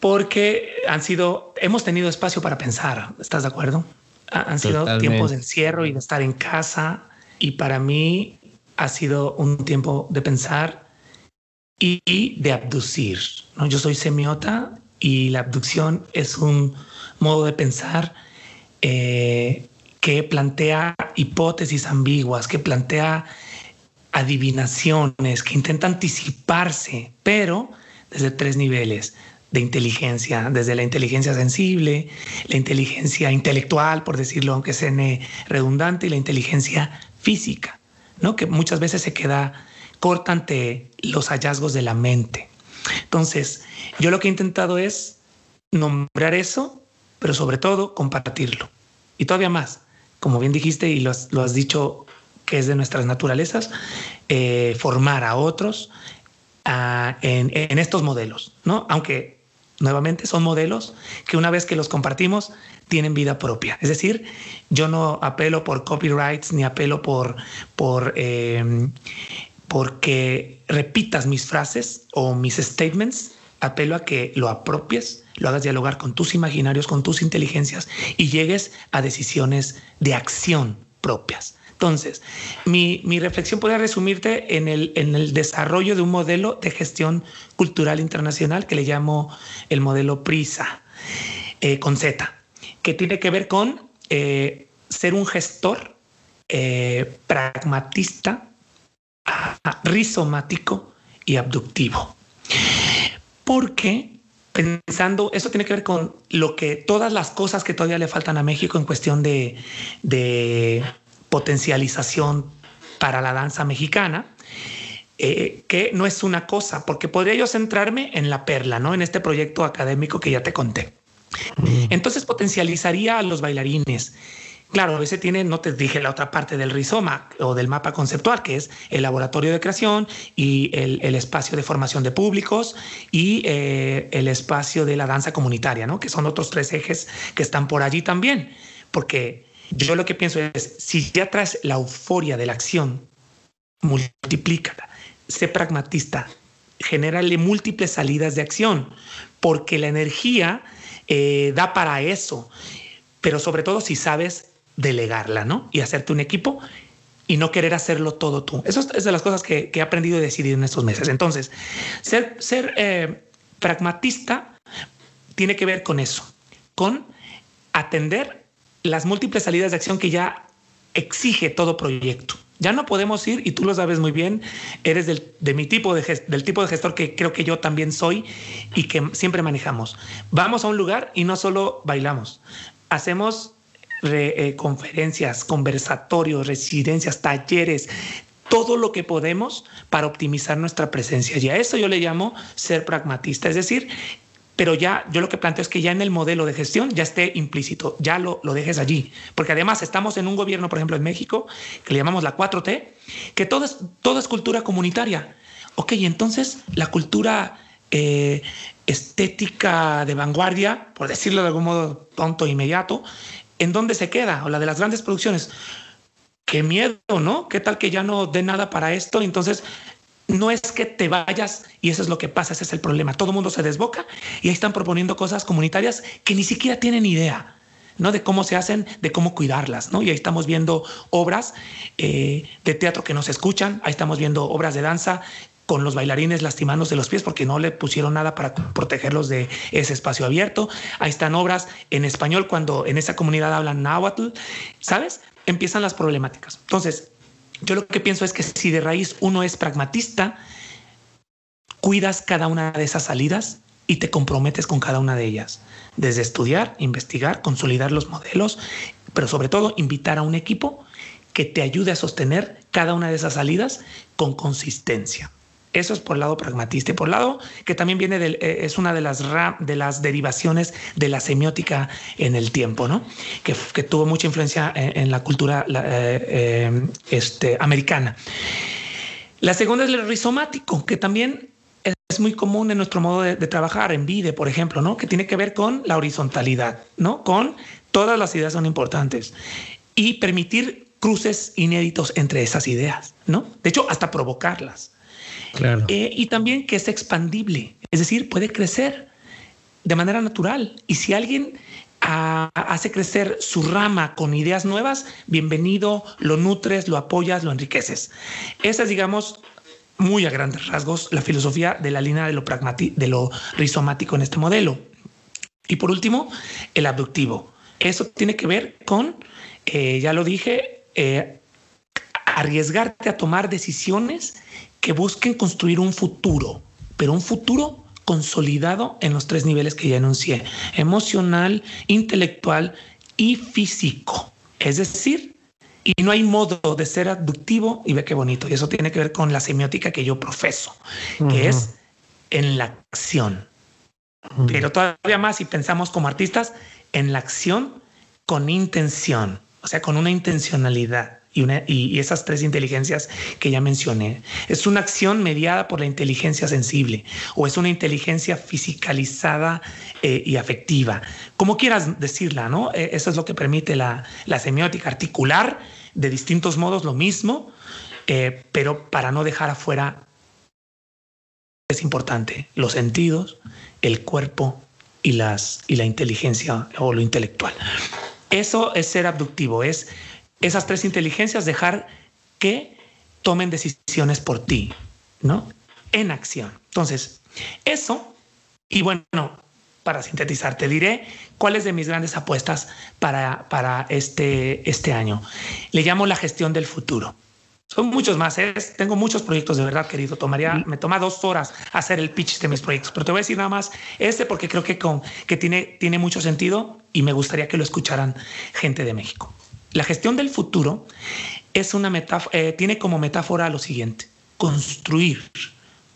porque han sido, hemos tenido espacio para pensar, ¿estás de acuerdo? Han sido tiempos de encierro y de estar en casa y para mí ha sido un tiempo de pensar y de abducir. ¿no? Yo soy semiota y la abducción es un modo de pensar eh, que plantea hipótesis ambiguas, que plantea adivinaciones, que intenta anticiparse, pero desde tres niveles de inteligencia, desde la inteligencia sensible, la inteligencia intelectual, por decirlo, aunque sea redundante, y la inteligencia física, ¿no? que muchas veces se queda corta ante los hallazgos de la mente. Entonces, yo lo que he intentado es nombrar eso, pero sobre todo compartirlo. Y todavía más, como bien dijiste y lo has, dicho que es de nuestras naturalezas, eh, formar a otros ah, en, en, estos modelos, ¿no? Aunque nuevamente son modelos que una vez que los compartimos tienen vida propia. Es decir, yo no apelo por copyrights ni apelo por, por em, porque repitas mis frases o mis statements. Apelo a que lo apropies, lo hagas dialogar con tus imaginarios, con tus inteligencias y llegues a decisiones de acción propias. Entonces, mi, reflexión podría resumirte en el, en el desarrollo de un modelo de gestión cultural internacional que le llamo el modelo PRISA, eh, con Z, que tiene que ver con eh, ser un gestor eh, pragmatista, rizomático y abductivo. Porque pensando, eso tiene que ver con lo que todas las cosas que todavía le faltan a México en cuestión de potencialización para la danza mexicana, eh, que no es una cosa, porque podría yo centrarme en la perla, ¿no? En este proyecto académico que ya te conté. Mm. Entonces potencializaría a los bailarines. Claro, ese tiene, no te dije la otra parte del rizoma o del mapa conceptual, que es el laboratorio de creación y el, espacio de formación de públicos y eh, el espacio de la danza comunitaria, ¿no? Que son otros tres ejes que están por allí también, porque yo lo que pienso es, si ya traes la euforia de la acción, multiplícala, sé pragmatista, genérale múltiples salidas de acción, porque la energía eh, da para eso, pero sobre todo si sabes delegarla, ¿no? Y hacerte un equipo y no querer hacerlo todo tú. Eso es de las cosas que, he aprendido a decidir en estos meses. Entonces, ser, ser eh, pragmatista tiene que ver con eso, con atender las múltiples salidas de acción que ya exige todo proyecto. Ya no podemos ir, y tú lo sabes muy bien, eres del, de mi tipo de del tipo de gestor que creo que yo también soy y que siempre manejamos. Vamos a un lugar y no solo bailamos, hacemos eh, conferencias, conversatorios, residencias, talleres, todo lo que podemos para optimizar nuestra presencia. Y a eso yo le llamo ser pragmatista, es decir, pero ya yo lo que planteo es que ya en el modelo de gestión ya esté implícito, ya lo, lo dejes allí, porque además estamos en un gobierno, por ejemplo, en México, que le llamamos la 4T, que todo es, todo cultura comunitaria. Ok, entonces la cultura eh, estética de vanguardia, por decirlo de algún modo tonto e inmediato, ¿en dónde se queda? O la de las grandes producciones. Qué miedo, ¿no? ¿Qué tal que ya no dé nada para esto? Entonces, no es que te vayas y eso es lo que pasa, ese es el problema. Todo el mundo se desboca y ahí están proponiendo cosas comunitarias que ni siquiera tienen idea. ¿no? de cómo se hacen, de cómo cuidarlas, ¿no? Y ahí estamos viendo obras eh, de teatro que no se escuchan, ahí estamos viendo obras de danza con los bailarines lastimándose los pies porque no le pusieron nada para protegerlos de ese espacio abierto. Ahí están obras en español cuando en esa comunidad hablan náhuatl, ¿sabes? Empiezan las problemáticas. Entonces, yo lo que pienso es que si de raíz uno es pragmatista, cuidas cada una de esas salidas y te comprometes con cada una de ellas. Desde estudiar, investigar, consolidar los modelos, pero sobre todo invitar a un equipo que te ayude a sostener cada una de esas salidas con consistencia. Eso es por el lado pragmatista. Y por el lado que también viene eh, es una de las, de las derivaciones de la semiótica en el tiempo, ¿no? que, que tuvo mucha influencia en, la cultura eh, eh, este, americana. La segunda es el rizomático, que también es muy común en nuestro modo de, de, trabajar, en VIDE, por ejemplo, ¿no? que tiene que ver con la horizontalidad, ¿no? con todas las ideas son importantes y permitir cruces inéditos entre esas ideas, ¿no? De hecho, hasta provocarlas. Eh, y también que es expandible, es decir, puede crecer de manera natural. Y si alguien ah, hace crecer su rama con ideas nuevas, bienvenido, lo nutres, lo apoyas, lo enriqueces. Esa es, digamos, muy a grandes rasgos la filosofía de la línea de lo, de lo rizomático en este modelo. Y por último, el abductivo. Eso tiene que ver con, eh, ya lo dije, eh, arriesgarte a tomar decisiones que busquen construir un futuro, pero un futuro consolidado en los tres niveles que ya enuncié, emocional, intelectual y físico. Es decir, y no hay modo de ser abductivo y ve qué bonito. Y eso tiene que ver con la semiótica que yo profeso, que es en la acción. Pero todavía más si pensamos como artistas en la acción con intención, o sea, con una intencionalidad y, esas tres inteligencias que ya mencioné. Es una acción mediada por la inteligencia sensible o es una inteligencia fisicalizada eh, y afectiva, como quieras decirla, ¿no? E, eso es lo que permite la, semiótica, articular de distintos modos lo mismo, eh, pero para no dejar afuera, es importante, los sentidos, el cuerpo y, y la inteligencia o lo intelectual. Eso es ser abductivo, es esas tres inteligencias, dejar que tomen decisiones por ti, ¿no? En acción. Entonces, eso, y bueno, para sintetizar, te diré cuáles de mis grandes apuestas para, para este, este año. Le llamo la gestión del futuro. Son muchos más. ¿eh? Tengo muchos proyectos de verdad, querido. Tomaría, me toma dos horas hacer el pitch de mis proyectos, pero te voy a decir nada más este porque creo que, con, que tiene, tiene mucho sentido y me gustaría que lo escucharan gente de México. La gestión del futuro es una eh, tiene como metáfora lo siguiente, construir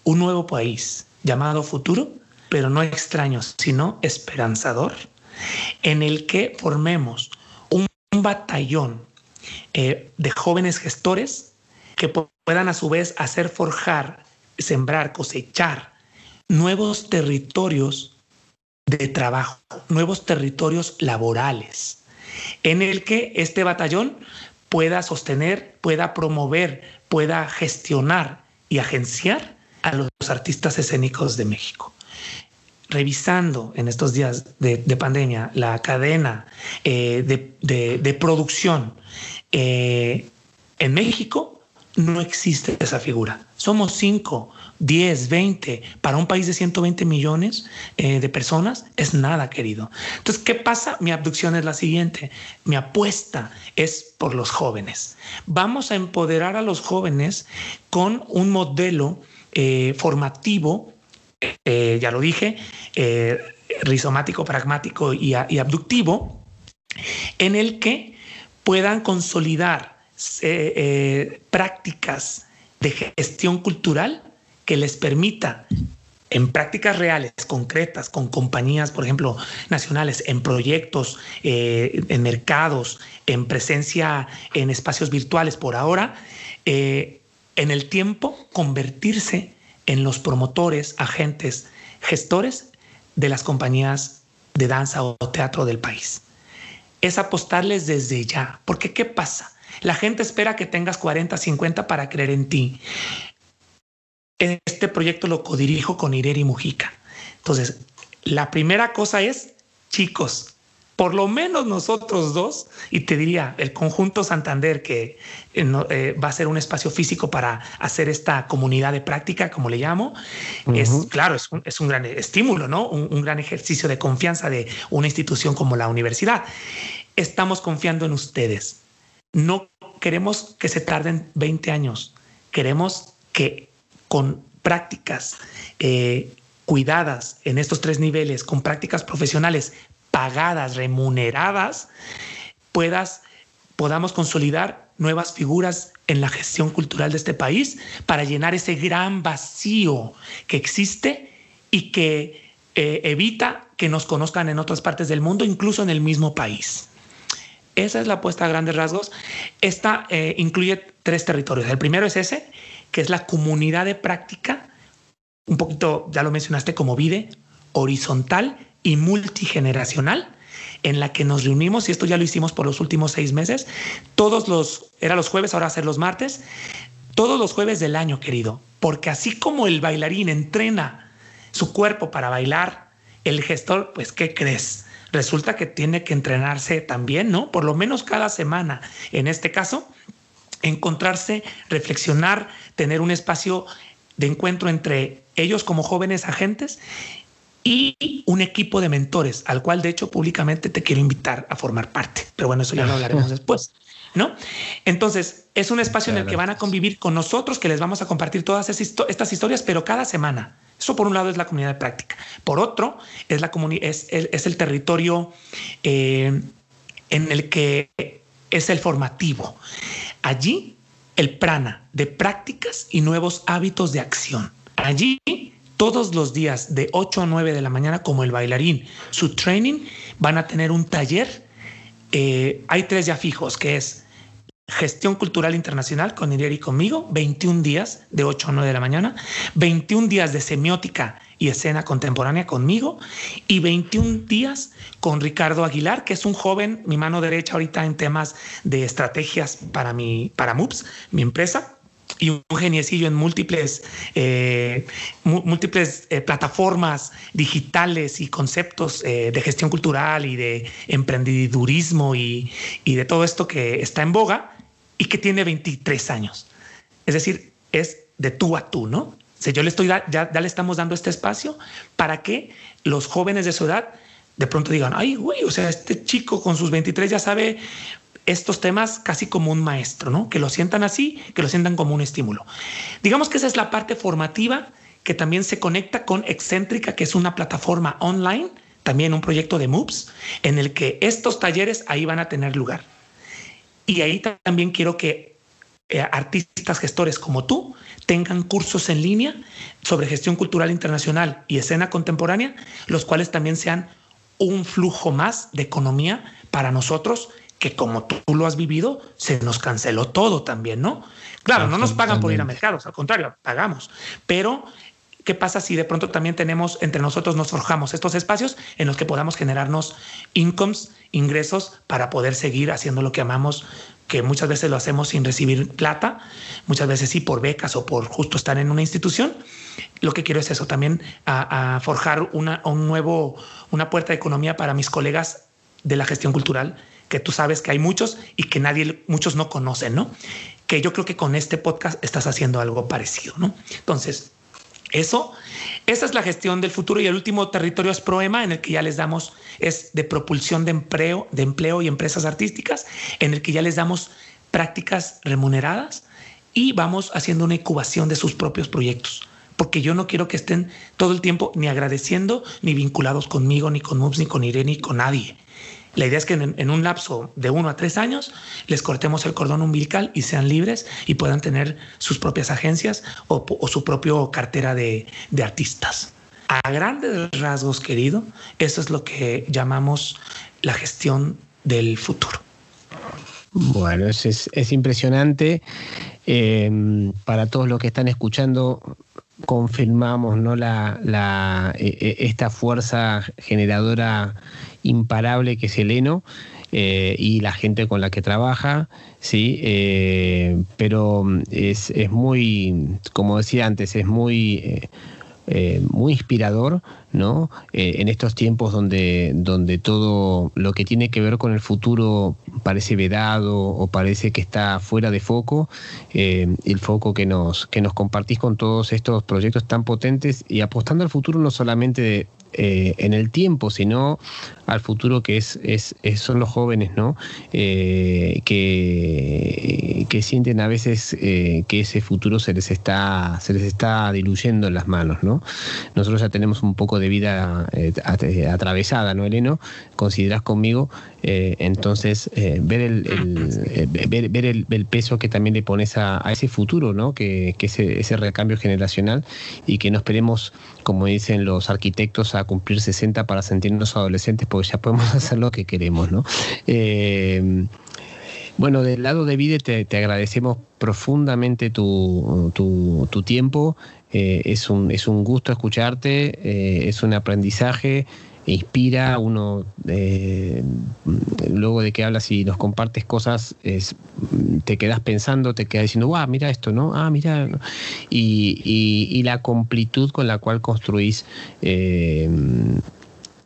un nuevo país llamado futuro, pero no extraño, sino esperanzador, en el que formemos un, batallón eh, de jóvenes gestores que puedan a su vez hacer forjar, sembrar, cosechar nuevos territorios de trabajo, nuevos territorios laborales en el que este batallón pueda sostener, pueda promover, pueda gestionar y agenciar a los artistas escénicos de México. Revisando en estos días de, pandemia la cadena eh, de, producción eh, en México, no existe esa figura. Somos cinco 10, 20, para un país de 120 millones eh, de personas, es nada, querido. Entonces, ¿qué pasa? Mi abducción es la siguiente. Mi apuesta es por los jóvenes. Vamos a empoderar a los jóvenes con un modelo eh, formativo, eh, ya lo dije, rizomático, pragmático y, y abductivo, en el que puedan consolidar prácticas de gestión cultural que les permita en prácticas reales, concretas, con compañías, por ejemplo, nacionales, en proyectos, eh, en mercados, en presencia en espacios virtuales por ahora, eh, en el tiempo convertirse en los promotores, agentes, gestores de las compañías de danza o teatro del país. Es apostarles desde ya, porque ¿qué pasa? La gente espera que tengas 40, 50 para creer en ti. Este proyecto lo codirijo con Ireri Mujica. Entonces, la primera cosa es, chicos, por lo menos nosotros dos, y te diría el conjunto Santander, que eh, eh, va a ser un espacio físico para hacer esta comunidad de práctica, como le llamo, es claro, es un, gran estímulo, ¿no? un, gran ejercicio de confianza de una institución como la universidad. Estamos confiando en ustedes. No queremos que se tarden 20 años, queremos que con prácticas eh, cuidadas en estos tres niveles, con prácticas profesionales pagadas, remuneradas, puedas, podamos consolidar nuevas figuras en la gestión cultural de este país para llenar ese gran vacío que existe y que eh, evita que nos conozcan en otras partes del mundo, incluso en el mismo país. Esa es la apuesta a grandes rasgos. Esta eh, incluye tres territorios. El primero es ese, que es la comunidad de práctica, un poquito, ya lo mencionaste, como VIDE, horizontal y multigeneracional, en la que nos reunimos, y esto ya lo hicimos por los últimos seis meses, todos los, era los jueves, ahora ser los martes, todos los jueves del año, querido, porque así como el bailarín entrena su cuerpo para bailar, el gestor, pues, ¿qué crees? Resulta que tiene que entrenarse también, ¿no? Por lo menos cada semana. En este caso, encontrarse, reflexionar, tener un espacio de encuentro entre ellos como jóvenes agentes y un equipo de mentores al cual de hecho públicamente te quiero invitar a formar parte. Pero bueno, eso ya lo hablaremos después. ¿No? Entonces, es un espacio en el que van a convivir con nosotros, que les vamos a compartir todas estas historias, pero cada semana. Eso por un lado es la comunidad de práctica. Por otro, es, la es, es el territorio eh, en el que es el formativo. Allí el prana de prácticas y nuevos hábitos de acción. Allí todos los días de 8 a 9 de la mañana como el bailarín, su training, van a tener un taller. Eh, hay tres ya fijos, que es Gestión Cultural Internacional con Irieri y conmigo, 21 días de 8 a 9 de la mañana, 21 días de semiótica y escena contemporánea conmigo y 21 días con Ricardo Aguilar, que es un joven, mi mano derecha ahorita en temas de estrategias para mi para MUPS, mi empresa y un geniecillo en múltiples, eh, múltiples eh, plataformas digitales y conceptos eh, de gestión cultural y de emprendedurismo y, y, de todo esto que está en boga y que tiene 23 años. Es decir, es de tú a tú, ¿no? O yo le estoy, ya, ya le estamos dando este espacio para que los jóvenes de su edad de pronto digan, ay, güey, o sea, este chico con sus 23 ya sabe estos temas casi como un maestro, ¿no? Que lo sientan así, que lo sientan como un estímulo. Digamos que esa es la parte formativa que también se conecta con Excéntrica, que es una plataforma online, también un proyecto de MOOCs, en el que estos talleres ahí van a tener lugar. Y ahí también quiero que eh, artistas gestores como tú tengan cursos en línea sobre gestión cultural internacional y escena contemporánea, los cuales también sean un flujo más de economía para nosotros que como tú lo has vivido, se nos canceló todo también, ¿no? Claro, no nos pagan por ir a mercados, al contrario, pagamos. Pero, ¿qué pasa si de pronto también tenemos, entre nosotros nos forjamos estos espacios en los que podamos generarnos incomes, ingresos para poder seguir haciendo lo que amamos, que muchas veces lo hacemos sin recibir plata, muchas veces sí por becas o por justo estar en una institución. Lo que quiero es eso, también a, forjar una, un nuevo, una puerta de economía para mis colegas de la gestión cultural que tú sabes que hay muchos y que nadie, muchos no conocen, ¿no? Que yo creo que con este podcast estás haciendo algo parecido, ¿no? Entonces, eso, esa es la gestión del futuro y el último territorio es Proema, en el que ya les damos, es de propulsión de empleo, de empleo y empresas artísticas, en el que ya les damos prácticas remuneradas y vamos haciendo una incubación de sus propios proyectos. Porque yo no quiero que estén todo el tiempo ni agradeciendo, ni vinculados conmigo, ni con MUPS, ni con Irene, ni con nadie. La idea es que en, un lapso de uno a tres años les cortemos el cordón umbilical y sean libres y puedan tener sus propias agencias o, su propia cartera de, artistas. a grandes rasgos, querido, eso es lo que llamamos la gestión del futuro. Bueno, es, es, impresionante. Em, para todos los que están escuchando, confirmamos ¿no? la, e, e, esta fuerza generadora imparable que es el heno eh, y la gente con la que trabaja, ¿sí? Eh, pero es, es, muy, como decía antes, es muy... Eh, eh, muy inspirador, ¿no? En estos tiempos donde, donde todo lo que tiene que ver con el futuro parece vedado o parece que está fuera de foco, el foco que nos, que nos compartís con todos estos proyectos tan potentes y apostando al futuro no solamente en el tiempo, sino al futuro que es, es, son los jóvenes, ¿no? que, que sienten a veces que ese futuro se les está, se les está diluyendo en las manos, ¿no? Nosotros ya tenemos un poco de vida eh, atravesada, ¿no, Eleno? Considerás conmigo, eh, entonces eh, ver, el, ver, el, peso que también le pones a, ese futuro, ¿no? Que, que ese, ese recambio generacional y que no esperemos, como dicen los arquitectos, a cumplir 60 para sentirnos adolescentes, porque ya podemos [LAUGHS] hacer lo que queremos, ¿no? Bueno, del lado de Vide te, agradecemos profundamente tu, tu, tiempo. Eh, es, un, es un gusto escucharte, eh, es un aprendizaje, inspira, uno eh, luego de que hablas y nos compartes cosas, es, te quedas pensando, te quedas diciendo, wow, mira esto, ¿no? Ah, mira. Y, y, la completud con la cual construís. y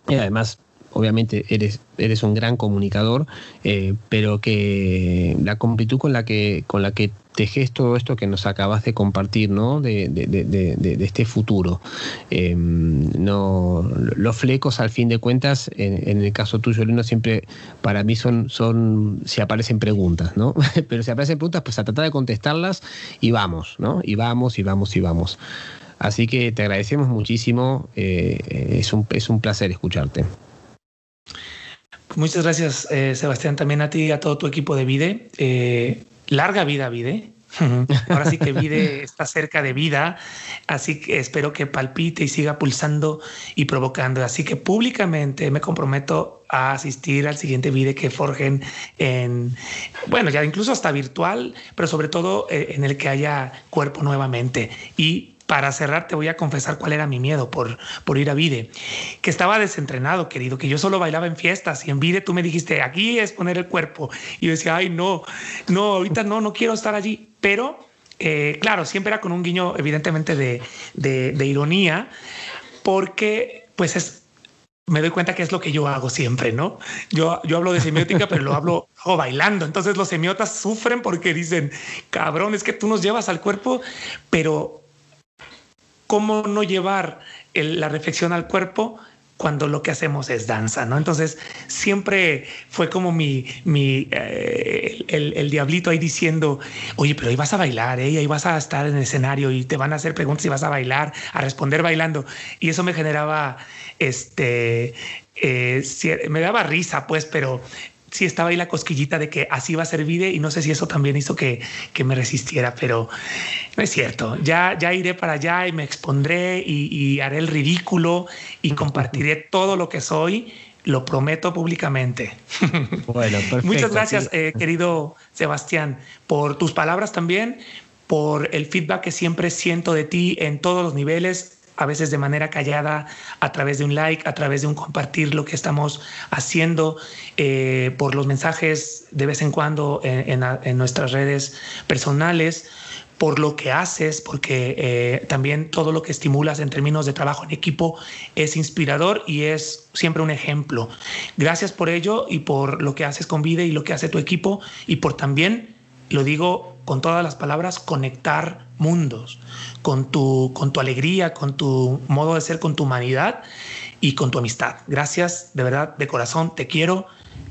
además obviamente eres, eres un gran comunicador, eh, pero que la completud con la que, con la que tejes todo esto que nos acabas de compartir, ¿no? De, este futuro. Em, no, los flecos, al fin de cuentas, en, el caso tuyo, Lino, siempre para mí son, son, si aparecen preguntas, ¿no? [LAUGHS] Pero si aparecen preguntas, pues a tratar de contestarlas y vamos, ¿no? Y vamos, y vamos, y vamos. Así que te agradecemos muchísimo, eh, es, un, es un placer escucharte. Muchas gracias, eh, Sebastián, también a ti y a todo tu equipo de Vide. Eh, larga vida, Vide. Ahora sí que [LAUGHS] Vide está cerca de vida, así que espero que palpite y siga pulsando y provocando. Así que públicamente me comprometo a asistir al siguiente Vide que forjen en, bueno, ya incluso hasta virtual, pero sobre todo eh, en el que haya cuerpo nuevamente y para cerrar, te voy a confesar cuál era mi miedo por, por ir a Vide, que estaba desentrenado, querido, que yo solo bailaba en fiestas y en Vide tú me dijiste, aquí es poner el cuerpo. Y yo decía, ay, no, no, ahorita no, no quiero estar allí. Pero, eh, claro, siempre era con un guiño, evidentemente, de, de, ironía, porque, pues, es, me doy cuenta que es lo que yo hago siempre, ¿no? Yo, yo hablo de semiótica, pero lo hablo, bailando. Entonces los semiotas sufren porque dicen, cabrón, es que tú nos llevas al cuerpo, pero cómo no llevar la reflexión al cuerpo cuando lo que hacemos es danza, ¿no? Entonces siempre fue como mi, mi eh, el, diablito ahí diciendo, oye, pero ahí vas a bailar, ¿eh? ahí vas a estar en el escenario y te van a hacer preguntas y vas a bailar, a responder bailando. Y eso me generaba, este, eh, me daba risa, pues, pero sí estaba ahí la cosquillita de que así va a ser Vide y no sé si eso también hizo que, que me resistiera, pero no es cierto. Ya, ya iré para allá y me expondré y, haré el ridículo y compartiré todo lo que soy. Lo prometo públicamente. [LAUGHS] Bueno, Muchas gracias, eh, querido Sebastián, por tus palabras también, por el feedback que siempre siento de ti en todos los niveles a veces de manera callada, a través de un like, a través de un compartir lo que estamos haciendo, eh, por los mensajes de vez en cuando en, nuestras redes personales, por lo que haces, porque eh, también todo lo que estimulas en términos de trabajo en equipo es inspirador y es siempre un ejemplo. Gracias por ello y por lo que haces con Vida y lo que hace tu equipo y por también, lo digo con todas las palabras, conectar mundos con tu, con tu alegría, con tu modo de ser, con tu humanidad y con tu amistad. Gracias, de verdad, de corazón, te quiero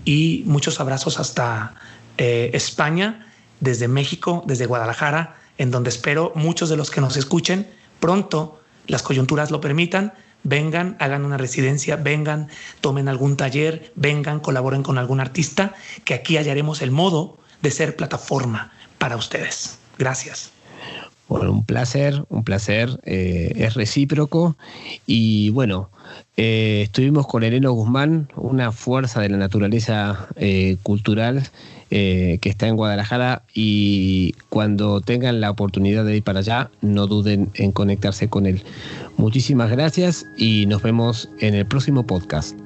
y muchos abrazos hasta eh, España, desde México, desde Guadalajara, en donde espero muchos de los que nos escuchen pronto, las coyunturas lo permitan, vengan, hagan una residencia, vengan, tomen algún taller, vengan, colaboren con algún artista, que aquí hallaremos el modo de ser plataforma para ustedes. Gracias. Bueno, un placer, un placer, eh, es recíproco y bueno, eh, estuvimos con Eleno Guzmán, una fuerza de la naturaleza eh, cultural que está en Guadalajara y cuando tengan la oportunidad de ir para allá, no duden en conectarse con él. Muchísimas gracias y nos vemos en el próximo podcast.